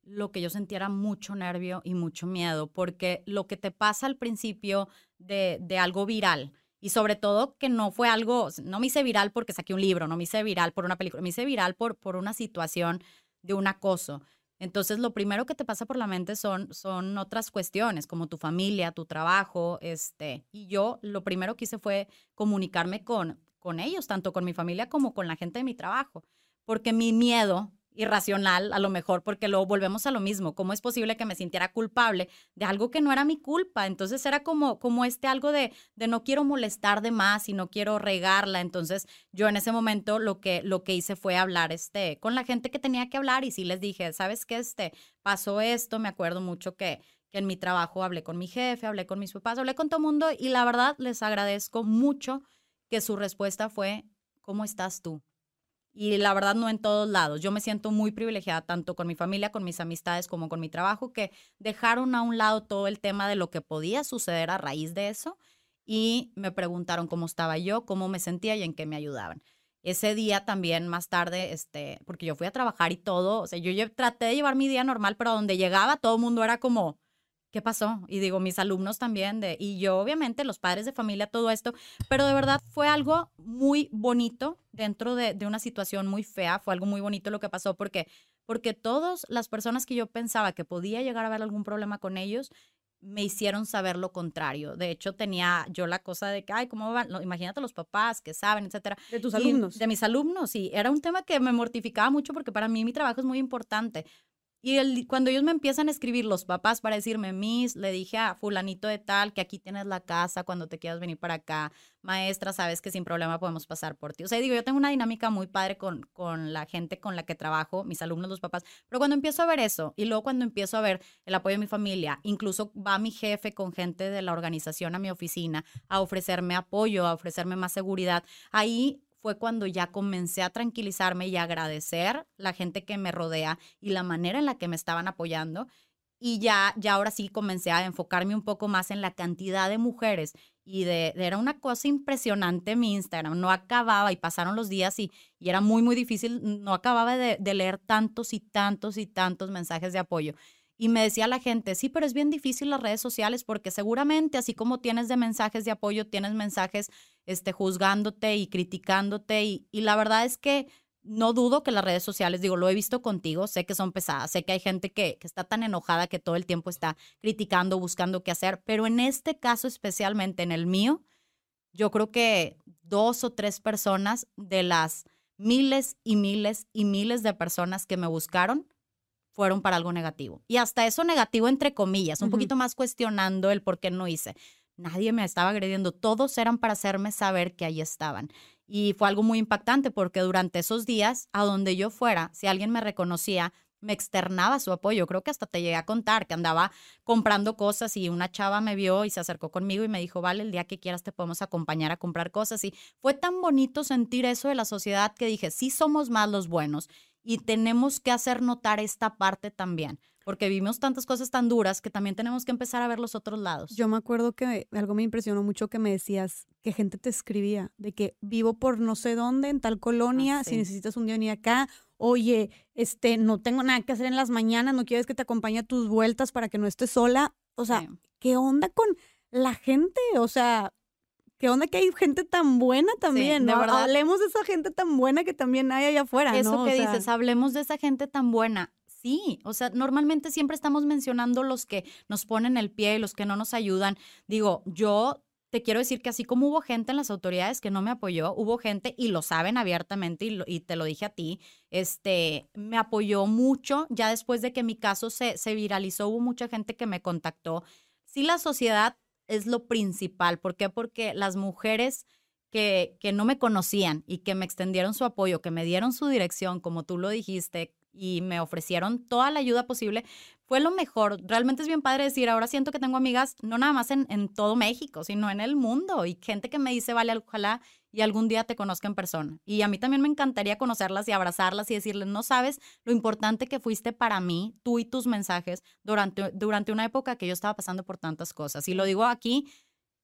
lo que yo sentía era mucho nervio y mucho miedo, porque lo que te pasa al principio de, de algo viral, y sobre todo que no fue algo, no me hice viral porque saqué un libro, no me hice viral por una película, me hice viral por, por una situación de un acoso. Entonces, lo primero que te pasa por la mente son, son otras cuestiones, como tu familia, tu trabajo, este, y yo lo primero que hice fue comunicarme con, con ellos, tanto con mi familia como con la gente de mi trabajo, porque mi miedo irracional, a lo mejor, porque luego volvemos a lo mismo. ¿Cómo es posible que me sintiera culpable de algo que no era mi culpa? Entonces era como, como este algo de, de no quiero molestar de más y no quiero regarla. Entonces yo en ese momento lo que, lo que hice fue hablar este, con la gente que tenía que hablar y sí les dije, ¿sabes qué? Este, pasó esto, me acuerdo mucho que, que en mi trabajo hablé con mi jefe, hablé con mis papás, hablé con todo mundo y la verdad les agradezco mucho que su respuesta fue, ¿cómo estás tú? Y la verdad no en todos lados. Yo me siento muy privilegiada tanto con mi familia, con mis amistades, como con mi trabajo, que dejaron a un lado todo el tema de lo que podía suceder a raíz de eso y me preguntaron cómo estaba yo, cómo me sentía y en qué me ayudaban. Ese día también más tarde, este, porque yo fui a trabajar y todo, o sea, yo traté de llevar mi día normal, pero donde llegaba todo el mundo era como, ¿qué pasó? Y digo, mis alumnos también, de, y yo obviamente, los padres de familia, todo esto, pero de verdad fue algo muy bonito dentro de, de, una situación muy fea, fue algo muy bonito lo que pasó porque, porque todas las personas que yo pensaba que podía llegar a haber algún problema con ellos, me hicieron saber lo contrario. De hecho, tenía yo la cosa de que, ay, ¿cómo van? Imagínate los papás que saben, etcétera. De tus alumnos. De mis alumnos, sí. Era un tema que me mortificaba mucho porque para mí mi trabajo es muy importante. Y cuando ellos me empiezan a escribir los papás para decirme, Miss, le dije a fulanito de tal que aquí tienes la casa cuando te quieras venir para acá, maestra, sabes que sin problema podemos pasar por ti. O sea, digo, yo tengo una dinámica muy padre con, con la gente con la que trabajo, mis alumnos, los papás, pero cuando empiezo a ver eso y luego cuando empiezo a ver el apoyo de mi familia, incluso va mi jefe con gente de la organización a mi oficina a ofrecerme apoyo, a ofrecerme más seguridad, ahí fue cuando ya comencé a tranquilizarme y agradecer la gente que me rodea y la manera en la que me estaban apoyando. Y ya, ya ahora sí comencé a enfocarme un poco más en la cantidad de mujeres. Y de, era una cosa impresionante mi Instagram. No acababa y pasaron los días y, y era muy, muy difícil. No acababa de, de leer tantos y tantos y tantos mensajes de apoyo. Y me decía la gente, sí, pero es bien difícil las redes sociales porque seguramente así como tienes de mensajes de apoyo, tienes mensajes este, juzgándote y criticándote. Y, y la verdad es que no dudo que las redes sociales, digo, lo he visto contigo, sé que son pesadas, sé que hay gente que, que, está tan enojada que todo el tiempo está criticando, buscando qué hacer, pero en este caso especialmente, en el mío, yo creo que dos o tres personas de las miles y miles y miles de personas que me buscaron fueron para algo negativo. Y hasta eso negativo entre comillas, un poquito más cuestionando el por qué no hice. Nadie me estaba agrediendo, todos eran para hacerme saber que ahí estaban. Y fue algo muy impactante porque durante esos días, a donde yo fuera, si alguien me reconocía, me externaba su apoyo. Creo que hasta te llegué a contar que andaba comprando cosas y una chava me vio y se acercó conmigo y me dijo, vale, el día que quieras te podemos acompañar a comprar cosas. Y fue tan bonito sentir eso de la sociedad que dije, sí somos más los buenos y tenemos que hacer notar esta parte también, porque vimos tantas cosas tan duras que también tenemos que empezar a ver los otros lados. Yo me acuerdo que algo me impresionó mucho que me decías que gente te escribía de que vivo por no sé dónde, en tal ah, colonia, si necesitas un día ni acá, oye, este, no tengo nada que hacer en las mañanas, no quieres que te acompañe a tus vueltas para que no estés sola. O sea, ¿qué onda con la gente? O sea, ¿Qué onda que hay gente tan buena también? ¿no? verdad. Hablemos de esa gente tan buena que también hay allá afuera. Eso que dices, hablemos de esa gente tan buena. Sí, o sea, normalmente siempre estamos mencionando los que nos ponen el pie y los que no nos ayudan. Digo, yo te quiero decir que así como hubo gente en las autoridades que no me apoyó, hubo gente, y lo saben abiertamente, y, y te lo dije a ti, este, me apoyó mucho. Ya después de que mi caso se, se viralizó, hubo mucha gente que me contactó sí la sociedad es lo principal. ¿Por qué? Porque las mujeres que, que no me conocían y que me extendieron su apoyo, que me dieron su dirección, como tú lo dijiste, y me ofrecieron toda la ayuda posible, fue lo mejor. Realmente es bien padre decir, ahora siento que tengo amigas no nada más en, en todo México, sino en el mundo y gente que me dice, vale, ojalá y algún día te conozca en persona. Y a mí también me encantaría conocerlas y abrazarlas y decirles, no sabes lo importante que fuiste para mí, tú y tus mensajes, durante, durante una época que yo estaba pasando por tantas cosas. Y lo digo aquí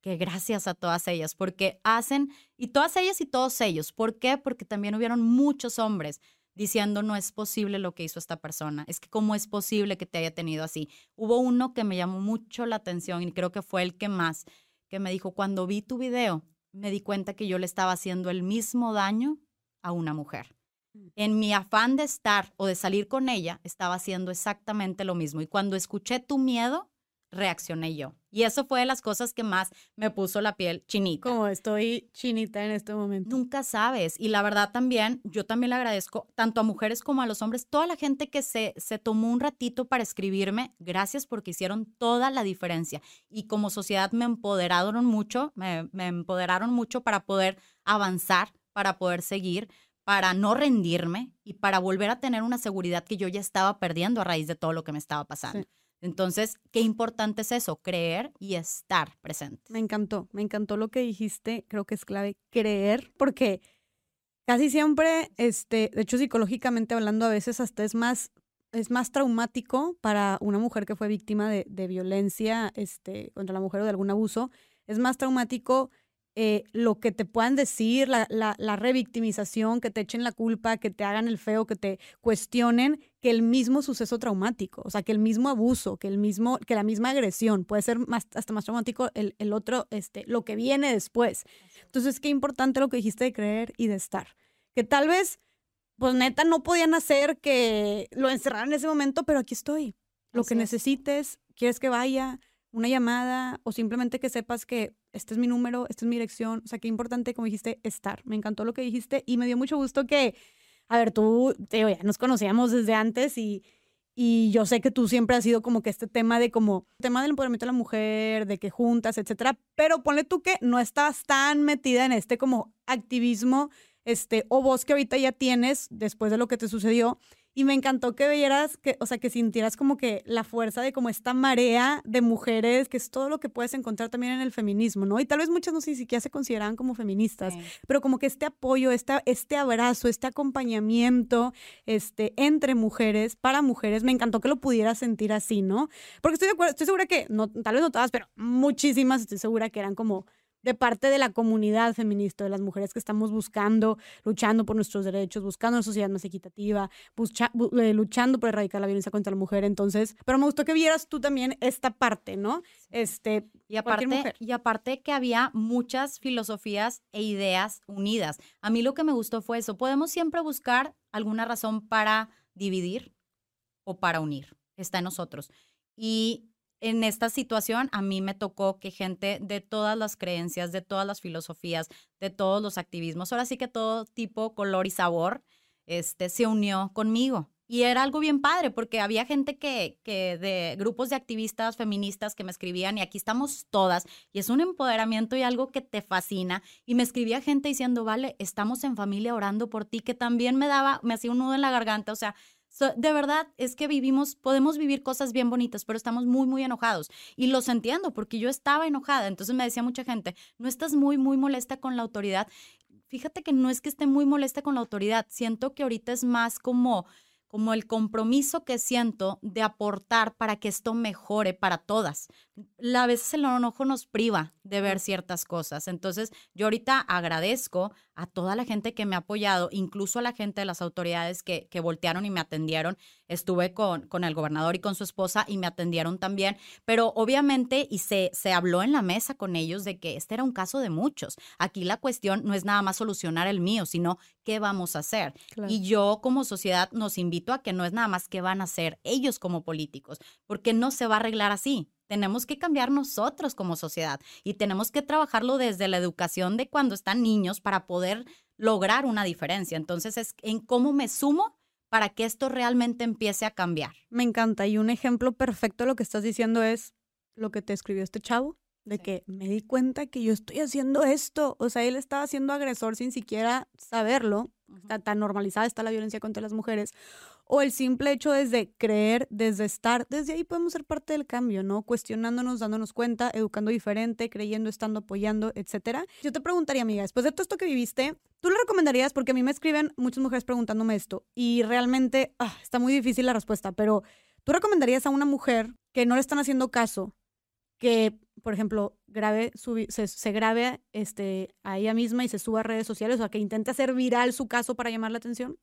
que gracias a todas ellas, porque hacen, y todas ellas y todos ellos, ¿por qué? Porque también hubieron muchos hombres diciendo no es posible lo que hizo esta persona, es que cómo es posible que te haya tenido así. Hubo uno que me llamó mucho la atención y creo que fue el que más, que me dijo, cuando vi tu video, me di cuenta que yo le estaba haciendo el mismo daño a una mujer. Mm. En mi afán de estar o de salir con ella, estaba haciendo exactamente lo mismo. Y cuando escuché tu miedo, reaccioné yo. Y eso fue de las cosas que más me puso la piel chinita. Como estoy chinita en este momento. Nunca sabes. Y la verdad también, yo también le agradezco tanto a mujeres como a los hombres, toda la gente que se, se tomó un ratito para escribirme, gracias porque hicieron toda la diferencia. Y como sociedad me empoderaron mucho, me, me empoderaron mucho para poder avanzar, para poder seguir, para no rendirme y para volver a tener una seguridad que yo ya estaba perdiendo a raíz de todo lo que me estaba pasando. Entonces, qué importante es eso, creer y estar presente. Me encantó, me encantó lo que dijiste, creo que es clave creer, porque casi siempre, este, de hecho psicológicamente hablando, a veces hasta es más, es más traumático para una mujer que fue víctima de, de violencia este, contra la mujer o de algún abuso, es más traumático eh, lo que te puedan decir, la, la, revictimización, que te echen la culpa, que te hagan el feo, que te cuestionen, que el mismo suceso traumático, o sea, que el mismo abuso, que el mismo, que la misma agresión, puede ser más, hasta más traumático el, el otro, este, lo que viene después. Entonces, qué importante lo que dijiste de creer y de estar. Que tal vez, pues neta, no podían hacer que lo encerraran en ese momento, pero aquí estoy. Lo que necesites, quieres que vaya, una llamada o simplemente que sepas que este es mi número, esta es mi dirección. O sea, qué importante, como dijiste, estar. Me encantó lo que dijiste y me dio mucho gusto que, a ver, tú, te ya nos conocíamos desde antes y, y yo sé que tú siempre has sido como que este tema de como, tema del empoderamiento de la mujer, de que juntas, etcétera, pero ponle tú que no estás tan metida en este como activismo, este, o vos que ahorita ya tienes después de lo que te sucedió y me encantó que vieras, que, o sea, que sintieras como que la fuerza de como esta marea de mujeres, que es todo lo que puedes encontrar también en el feminismo, ¿no? Y tal vez muchas no sé, ni siquiera se consideraban como feministas, pero como que este apoyo, este, este abrazo, este acompañamiento este, entre mujeres, para mujeres, me encantó que lo pudieras sentir así, ¿no? Porque estoy de acuerdo, estoy segura que, no, tal vez no todas, pero muchísimas, estoy segura que eran como de parte de la comunidad feminista, de las mujeres que estamos buscando, luchando por nuestros derechos, buscando una sociedad más equitativa, eh, luchando por erradicar la violencia contra la mujer. Entonces, pero me gustó que vieras tú también esta parte, ¿no? Este, y aparte, y aparte que había muchas filosofías e ideas unidas. A mí lo que me gustó fue eso. Podemos siempre buscar alguna razón para dividir o para unir. Está en nosotros. Y en esta situación a mí me tocó que gente de todas las creencias, de todas las filosofías, de todos los activismos, ahora sí que todo tipo, color y sabor, este, se unió conmigo. Y era algo bien padre porque había gente que, que de grupos de activistas feministas que me escribían y aquí estamos todas y es un empoderamiento y algo que te fascina. Y me escribía gente diciendo, vale, estamos en familia orando por ti, que también me daba, me hacía un nudo en la garganta. O sea, de verdad es que vivimos, podemos vivir cosas bien bonitas, pero estamos muy, muy enojados. Y los entiendo porque yo estaba enojada. Entonces me decía mucha gente, no estás muy, muy molesta con la autoridad. Fíjate que no es que esté muy molesta con la autoridad. Siento que ahorita es más como como el compromiso que siento de aportar para que esto mejore para todas. A veces el enojo nos priva de ver ciertas cosas. Entonces, yo ahorita agradezco a toda la gente que me ha apoyado, incluso a la gente de las autoridades que, que voltearon y me atendieron. Estuve con, con el gobernador y con su esposa y me atendieron también, pero obviamente, y se, se habló en la mesa con ellos de que este era un caso de muchos. Aquí la cuestión no es nada más solucionar el mío, sino qué vamos a hacer. Y yo como sociedad nos invito a que no es nada más qué van a hacer ellos como políticos, porque no se va a arreglar así. Tenemos que cambiar nosotros como sociedad y tenemos que trabajarlo desde la educación de cuando están niños para poder lograr una diferencia. Entonces es en cómo me sumo para que esto realmente empiece a cambiar. Me encanta y un ejemplo perfecto de lo que estás diciendo es lo que te escribió este chavo, de que me di cuenta que yo estoy haciendo esto. O sea, él estaba siendo agresor sin siquiera saberlo. Está tan normalizada está la violencia contra las mujeres. O el simple hecho desde creer, desde estar, desde ahí podemos ser parte del cambio, ¿no? Cuestionándonos, dándonos cuenta, educando diferente, creyendo, estando, apoyando, etcétera. Yo te preguntaría, amiga, después de todo esto que viviste, ¿tú le recomendarías? Porque a mí me escriben muchas mujeres preguntándome esto y realmente ah, está muy difícil la respuesta, pero ¿tú recomendarías a una mujer que no le están haciendo caso, que, por ejemplo, grabe, se, se, grabe este, a ella misma y se suba a redes sociales, o que intente hacer viral su caso para llamar la atención?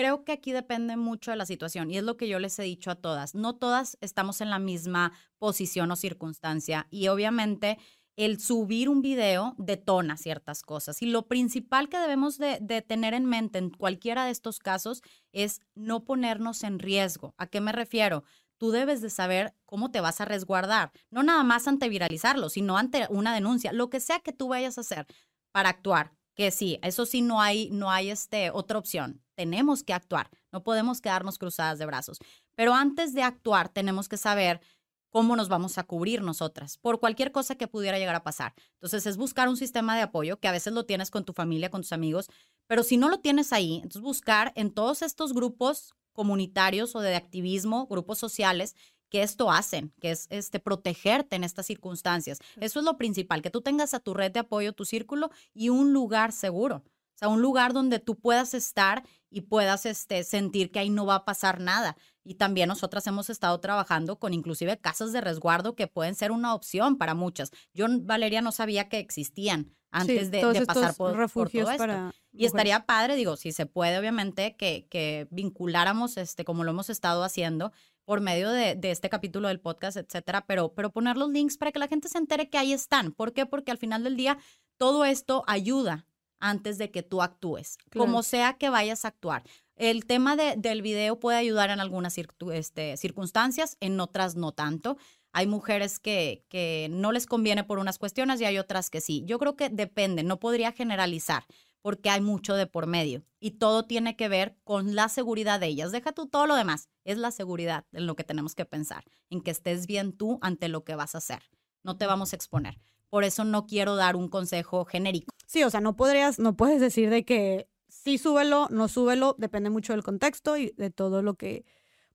Creo que aquí depende mucho de la situación y es lo que yo les he dicho a todas. No todas estamos en la misma posición o circunstancia y obviamente el subir un video detona ciertas cosas. Y lo principal que debemos de, de, tener en mente en cualquiera de estos casos es no ponernos en riesgo. ¿A qué me refiero? tú debes de saber cómo te vas a resguardar, no nada más ante viralizarlo, sino ante una denuncia, lo que sea que tú vayas a hacer para actuar, que sí, eso sí no hay no hay este otra opción. Tenemos que actuar, no podemos quedarnos cruzadas de brazos. Pero antes de actuar tenemos que saber cómo nos vamos a cubrir nosotras por cualquier cosa que pudiera llegar a pasar. Entonces es buscar un sistema de apoyo que a veces lo tienes con tu familia, con tus amigos, pero si no lo tienes ahí, entonces buscar en todos estos grupos comunitarios o de activismo, grupos sociales que esto hacen, que es este protegerte en estas circunstancias. Eso es lo principal, que tú tengas a tu red de apoyo, tu círculo y un lugar seguro. Sea, un lugar donde tú puedas estar y puedas este, sentir que ahí no va a pasar nada. Y también nosotras hemos estado trabajando con inclusive casas de resguardo que pueden ser una opción para muchas. Yo, Valeria, no sabía que existían antes de, pasar por, refugios todo esto. y estaría padre, digo, si se puede, obviamente, que, que vinculáramos, este, como lo hemos estado haciendo, por medio de, de, este capítulo del podcast, etcétera, pero, pero poner los links para que la gente se entere que ahí están. ¿Por qué? Porque al final del día todo esto ayuda antes de que tú actúes, como sea que vayas a actuar. El tema de, del video puede ayudar en algunas este, circunstancias, en otras no tanto. Hay mujeres que, que no les conviene por unas cuestiones y hay otras que sí. Yo creo que depende, no podría generalizar porque hay mucho de por medio y todo tiene que ver con la seguridad de ellas. Deja tú todo lo demás, es la seguridad en lo que tenemos que pensar, en que estés bien tú ante lo que vas a hacer. No te vamos a exponer. Por eso no quiero dar un consejo genérico. Sí, o sea, no podrías, no puedes decir de que sí súbelo, no súbelo, depende mucho del contexto y de todo lo que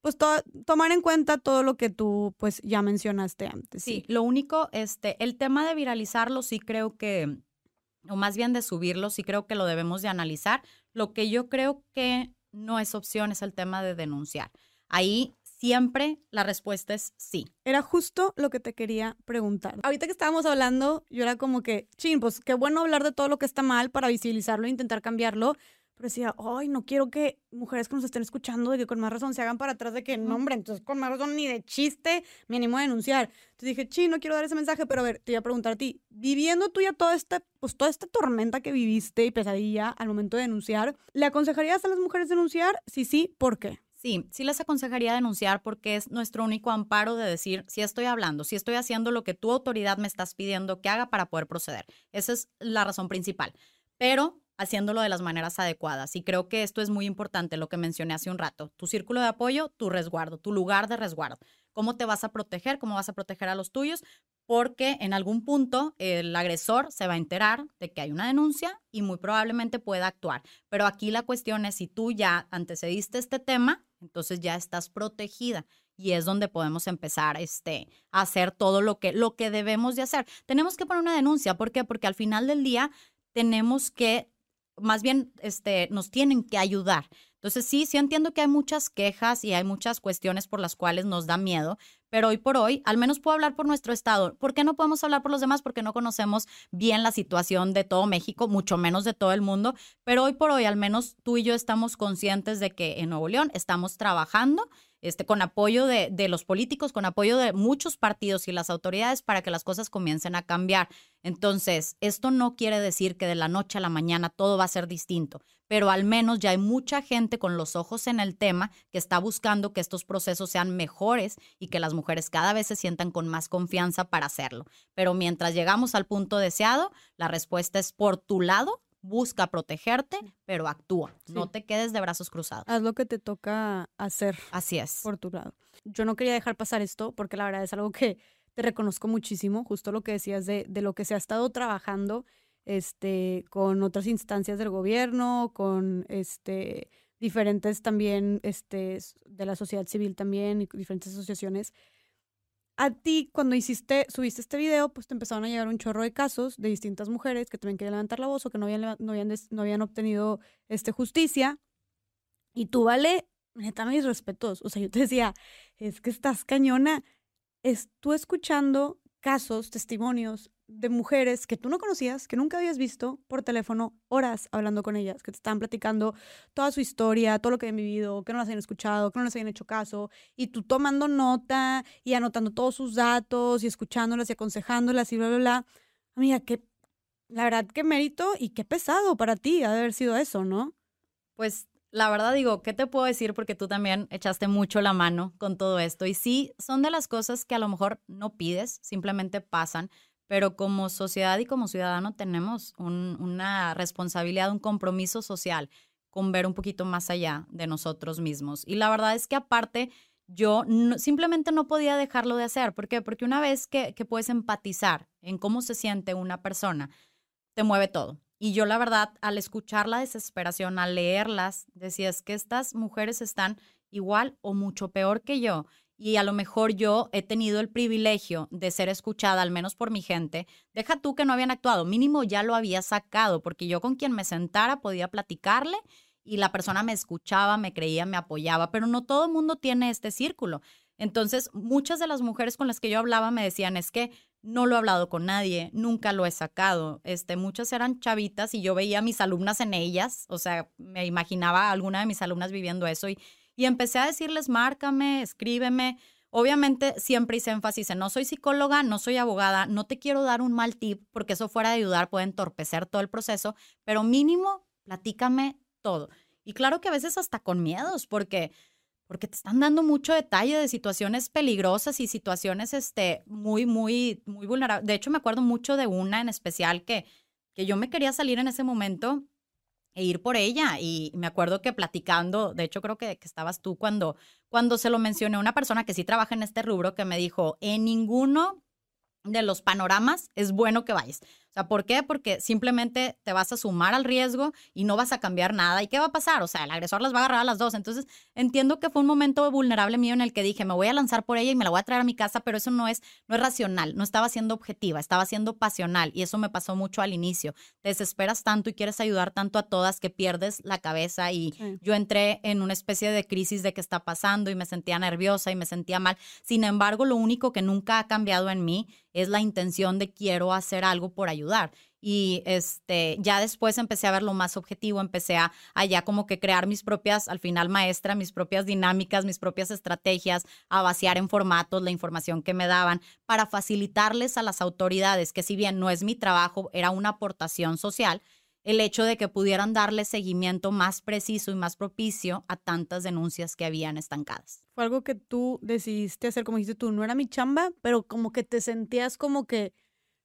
pues tomar en cuenta todo lo que tú pues ya mencionaste antes. Sí. lo único, este, el tema de viralizarlo sí creo que, o más bien de subirlo, sí creo que lo debemos de analizar. Lo que yo creo que no es opción es el tema de denunciar. Ahí siempre la respuesta es sí. Era justo lo que te quería preguntar. Ahorita que estábamos hablando, yo era como que, ching, pues qué bueno hablar de todo lo que está mal para visibilizarlo e intentar cambiarlo, pero decía, ay, no quiero que mujeres que nos estén escuchando de que con más razón se hagan para atrás de que, no, hombre, entonces con más razón ni de chiste me animo a denunciar. Entonces dije, sí, no quiero dar ese mensaje, pero a ver, te voy a preguntar a ti, viviendo tú ya toda esta, pues toda esta tormenta que viviste y pesadilla al momento de denunciar, ¿le aconsejarías a las mujeres denunciar? Sí, sí, ¿por qué? Sí, sí les aconsejaría denunciar porque es nuestro único amparo de decir si estoy hablando, si estoy haciendo lo que tu autoridad me estás pidiendo que haga para poder proceder. Esa es la razón principal. Pero haciéndolo de las maneras adecuadas. Y creo que esto es muy importante, lo que mencioné hace un rato. Tu círculo de apoyo, tu resguardo, tu lugar de resguardo. ¿Cómo te vas a proteger? ¿Cómo vas a proteger a los tuyos? Porque en algún punto el agresor se va a enterar de que hay una denuncia y muy probablemente pueda actuar. Pero aquí la cuestión es si tú ya antecediste este tema, entonces ya estás protegida y es donde podemos empezar este, a hacer todo lo que, lo que debemos de hacer. Tenemos que poner una denuncia, ¿por qué? Porque al final del día tenemos que más bien este, nos tienen que ayudar. Entonces, sí, sí entiendo que hay muchas quejas y hay muchas cuestiones por las cuales nos da miedo, pero hoy por hoy, al menos puedo hablar por nuestro estado. ¿Por qué no podemos hablar por los demás? Porque no conocemos bien la situación de todo México, mucho menos de todo el mundo, pero hoy por hoy, al menos tú y yo estamos conscientes de que en Nuevo León estamos trabajando este, con apoyo de, de, los políticos, con apoyo de muchos partidos y las autoridades para que las cosas comiencen a cambiar. Entonces, esto no quiere decir que de la noche a la mañana todo va a ser distinto, pero al menos ya hay mucha gente con los ojos en el tema que está buscando que estos procesos sean mejores y que las mujeres cada vez se sientan con más confianza para hacerlo. Pero mientras llegamos al punto deseado, la respuesta es por tu lado busca protegerte, pero actúa. No te quedes de brazos cruzados. Haz lo que te toca hacer. Así es. Por tu lado. Yo no quería dejar pasar esto porque la verdad es algo que te reconozco muchísimo, justo lo que decías de, de lo que se ha estado trabajando este, con otras instancias del gobierno, con este, diferentes también este, de la sociedad civil también y diferentes asociaciones. A ti, cuando hiciste, subiste este video, pues te empezaron a llegar un chorro de casos de distintas mujeres que también querían levantar la voz o que no habían, no habían, no habían obtenido este, justicia. Y tú, vale, neta, mis respetos. O sea, yo te decía, es que estás cañona. Es tú escuchando casos, testimonios de mujeres que tú no conocías, que nunca habías visto por teléfono, horas hablando con ellas, que te estaban platicando toda su historia, todo lo que habían vivido, que no las habían escuchado, que no les habían hecho caso, y tú tomando nota y anotando todos sus datos y escuchándolas y aconsejándolas y bla, bla, bla. Amiga, qué, la verdad, qué mérito y qué pesado para ti haber sido eso, ¿no? Pues la verdad digo, ¿qué te puedo decir? Porque tú también echaste mucho la mano con todo esto. Y sí, son de las cosas que a lo mejor no pides, simplemente pasan pero como sociedad y como ciudadano tenemos una responsabilidad, un compromiso social con ver un poquito más allá de nosotros mismos. Y la verdad es que aparte, yo simplemente no podía dejarlo de hacer. ¿Por qué? Porque una vez que, que puedes empatizar en cómo se siente una persona, te mueve todo. Y yo la verdad, al escuchar la desesperación, al leerlas, decía, es que estas mujeres están igual o mucho peor que yo y a lo mejor yo he tenido el privilegio de ser escuchada, al menos por mi gente, deja tú que no habían actuado, mínimo ya lo había sacado, porque yo con quien me sentara podía platicarle y la persona me escuchaba, me creía, me apoyaba, pero no todo el mundo tiene este círculo. Entonces, muchas de las mujeres con las que yo hablaba me decían, es que no lo he hablado con nadie, nunca lo he sacado. Este, muchas eran chavitas y yo veía a mis alumnas en ellas, o sea, me imaginaba alguna de mis alumnas viviendo eso y y empecé a decirles, márcame, escríbeme. Obviamente siempre hice énfasis en no soy psicóloga, no soy abogada, no te quiero dar un mal tip porque eso fuera de ayudar puede entorpecer todo el proceso, pero mínimo platícame todo. Y claro que a veces hasta con miedos porque porque te están dando mucho detalle de situaciones peligrosas y situaciones este muy muy muy vulnerables. De hecho me acuerdo mucho de una en especial que que yo me quería salir en ese momento e ir por ella. Y me acuerdo que platicando, de hecho creo que, que, estabas tú cuando, cuando se lo mencioné a una persona que sí trabaja en este rubro, que me dijo, en ninguno de los panoramas es bueno que vayas sea, ¿por qué? Porque simplemente te vas a sumar al riesgo y no vas a cambiar nada. ¿Y qué va a pasar? O sea, el agresor las va a agarrar a las dos. Entonces, entiendo que fue un momento vulnerable mío en el que dije, me voy a lanzar por ella y me la voy a traer a mi casa, pero eso no es, no es racional, no estaba siendo objetiva, estaba siendo pasional y eso me pasó mucho al inicio. Te desesperas tanto y quieres ayudar tanto a todas que pierdes la cabeza y yo entré en una especie de crisis de qué está pasando y me sentía nerviosa y me sentía mal. Sin embargo, lo único que nunca ha cambiado en mí es la intención de quiero hacer algo por ayudar. Y este, ya después empecé a ver lo más objetivo, empecé a, ya como que crear mis propias, al final maestra, mis propias dinámicas, mis propias estrategias, a vaciar en formatos la información que me daban para facilitarles a las autoridades, que si bien no es mi trabajo, era una aportación social, el hecho de que pudieran darle seguimiento más preciso y más propicio a tantas denuncias que habían estancadas. Fue algo que tú decidiste hacer, como dijiste tú, no era mi chamba, pero como que te sentías como que,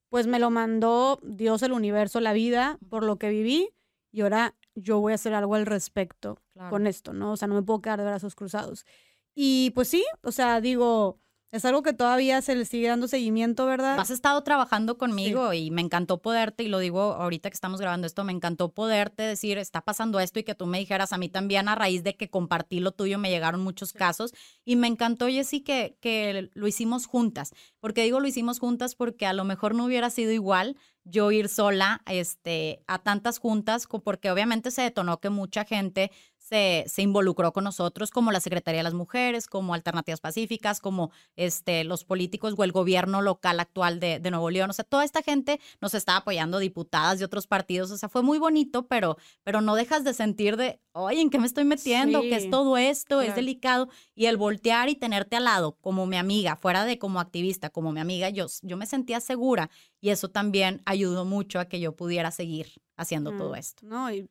pues me lo mandó Dios, el universo, la vida, por lo que viví, y ahora yo voy a hacer algo al respecto con esto, ¿no? O sea, no me puedo quedar de brazos cruzados. Y pues sí, o sea, digo, es algo que todavía se le sigue dando seguimiento, ¿verdad? Has estado trabajando conmigo y me encantó poderte, y lo digo ahorita que estamos grabando esto, me encantó poderte decir, está pasando esto y que tú me dijeras a mí también a raíz de que compartí lo tuyo, me llegaron muchos casos y me encantó, Jessy, que, que lo hicimos juntas. porque digo lo hicimos juntas? Porque a lo mejor no hubiera sido igual yo ir sola este, a tantas juntas, porque obviamente se detonó que mucha gente se, se, involucró con nosotros, como la Secretaría de las Mujeres, como Alternativas Pacíficas, como este, los políticos o el gobierno local actual de, de, Nuevo León. O sea, toda esta gente nos estaba apoyando, diputadas de otros partidos. O sea, fue muy bonito, pero, pero no dejas de sentir de, oye, ¿en qué me estoy metiendo? ¿Qué es todo esto? Es delicado. Y el voltear y tenerte al lado como mi amiga, fuera de como activista, como mi amiga, yo, yo me sentía segura y eso también ayudó mucho a que yo pudiera seguir haciendo todo esto. No, y,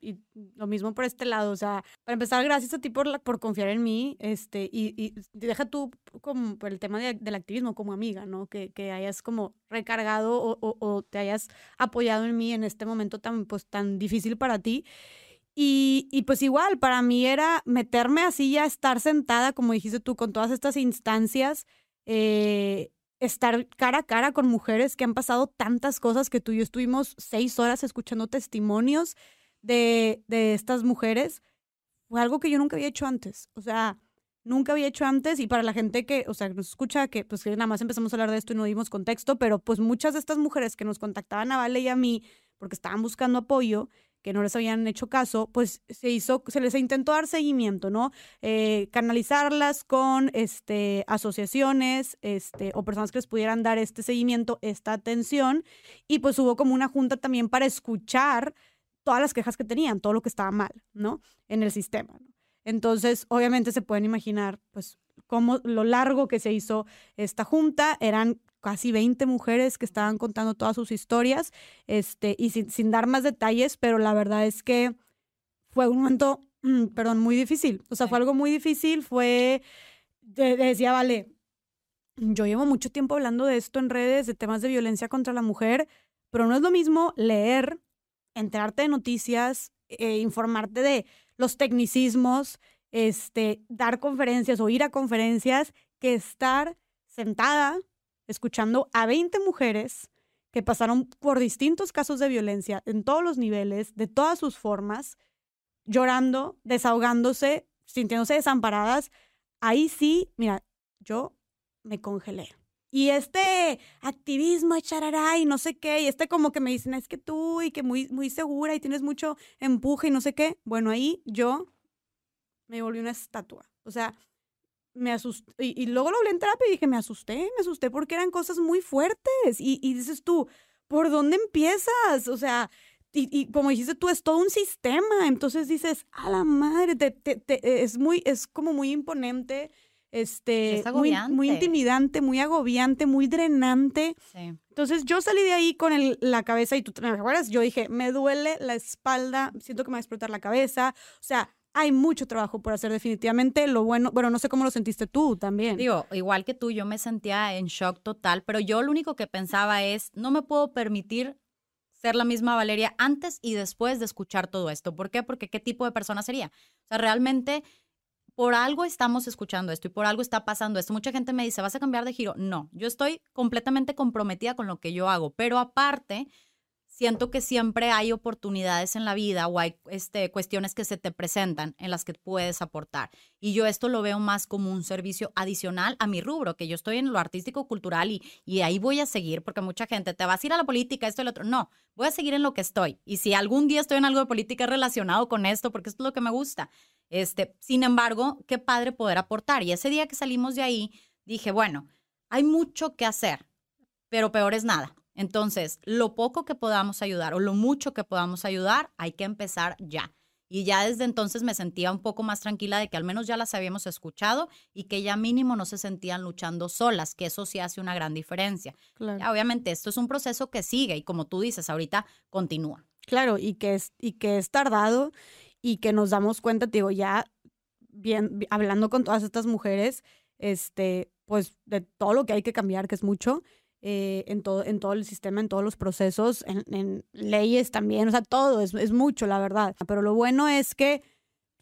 lo mismo por este lado, o sea, para empezar, gracias a ti por, por confiar en mí, este, y, y deja tú como por el tema del activismo como amiga, ¿no? Que, que hayas como recargado o, o, o, te hayas apoyado en mí en este momento tan, pues, tan difícil para ti. Y, y, pues igual, para mí era meterme así ya, estar sentada, como dijiste tú, con todas estas instancias, eh, estar cara a cara con mujeres que han pasado tantas cosas que tú y yo estuvimos seis horas escuchando testimonios de, de estas mujeres, fue algo que yo nunca había hecho antes. O sea, nunca había hecho antes y para la gente que, o sea, nos escucha, que pues que nada más empezamos a hablar de esto y no dimos contexto, pero pues muchas de estas mujeres que nos contactaban a Vale y a mí porque estaban buscando apoyo, que no les habían hecho caso, pues se hizo, se les intentó dar seguimiento, ¿no? Eh, canalizarlas con este, asociaciones este, o personas que les pudieran dar este seguimiento, esta atención, y pues hubo como una junta también para escuchar todas las quejas que tenían, todo lo que estaba mal, ¿no? En el sistema. Entonces, obviamente se pueden imaginar, pues, cómo lo largo que se hizo esta junta. Eran casi 20 mujeres que estaban contando todas sus historias, este, y sin, dar más detalles, pero la verdad es que fue un momento, perdón, muy difícil. O sea, fue algo muy difícil, fue, decía, vale, yo llevo mucho tiempo hablando de esto en redes, de temas de violencia contra la mujer, pero no es lo mismo leer, enterarte de noticias, eh, informarte de los tecnicismos, este, dar conferencias o ir a conferencias, que estar sentada escuchando a 20 mujeres que pasaron por distintos casos de violencia en todos los niveles, de todas sus formas, llorando, desahogándose, sintiéndose desamparadas. Ahí sí, mira, yo me congelé. Y este activismo, charará y no sé qué, y este como que me dicen, es que tú y que muy, muy segura y tienes mucho empuje y no sé qué. Bueno, ahí yo me volví una estatua. O sea, me asusté. Y, luego lo hablé en terapia y dije, me asusté, me asusté porque eran cosas muy fuertes. Y, y dices tú, ¿por dónde empiezas? O sea, y, y, como dijiste tú, es todo un sistema. Entonces dices, a la madre, te, te, es, muy, es como muy imponente este, muy, muy, intimidante, muy agobiante, muy drenante. Entonces yo salí de ahí con el, la cabeza y tú te acuerdas, yo dije, me duele la espalda, siento que me va a explotar la cabeza, o sea, hay mucho trabajo por hacer definitivamente. Lo bueno, bueno, no sé cómo lo sentiste tú también. Digo, igual que tú, yo me sentía en shock total, pero yo lo único que pensaba es, no me puedo permitir ser la misma Valeria antes y después de escuchar todo esto. ¿Por qué? Porque qué tipo de persona sería. O sea, realmente por algo estamos escuchando esto y por algo está pasando esto. Mucha gente me dice, ¿vas a cambiar de giro? No, yo estoy completamente comprometida con lo que yo hago, pero aparte, siento que siempre hay oportunidades en la vida o hay este, cuestiones que se te presentan en las que puedes aportar. Y yo esto lo veo más como un servicio adicional a mi rubro, que yo estoy en lo artístico cultural y, y ahí voy a seguir, porque mucha gente te vas a ir a la política, esto y lo otro. No, voy a seguir en lo que estoy. Y si algún día estoy en algo de política relacionado con esto, porque esto es lo que me gusta. Este, sin embargo, qué padre poder aportar. Y ese día que salimos de ahí, dije, bueno, hay mucho que hacer, pero peor es nada. Entonces, lo poco que podamos ayudar o lo mucho que podamos ayudar, hay que empezar ya. Y ya desde entonces me sentía un poco más tranquila de que al menos ya las habíamos escuchado y que ya mínimo no se sentían luchando solas, que eso sí hace una gran diferencia. obviamente esto es un proceso que sigue y como tú dices, ahorita continúa. Claro, y que es, y que es tardado y que nos damos cuenta, digo, ya bien, hablando con todas estas mujeres, este, pues de todo lo que hay que cambiar, que es mucho, eh, en, todo, en todo el sistema, en todos los procesos, en, leyes también, o sea, todo, es, es, mucho, la verdad. Pero lo bueno es que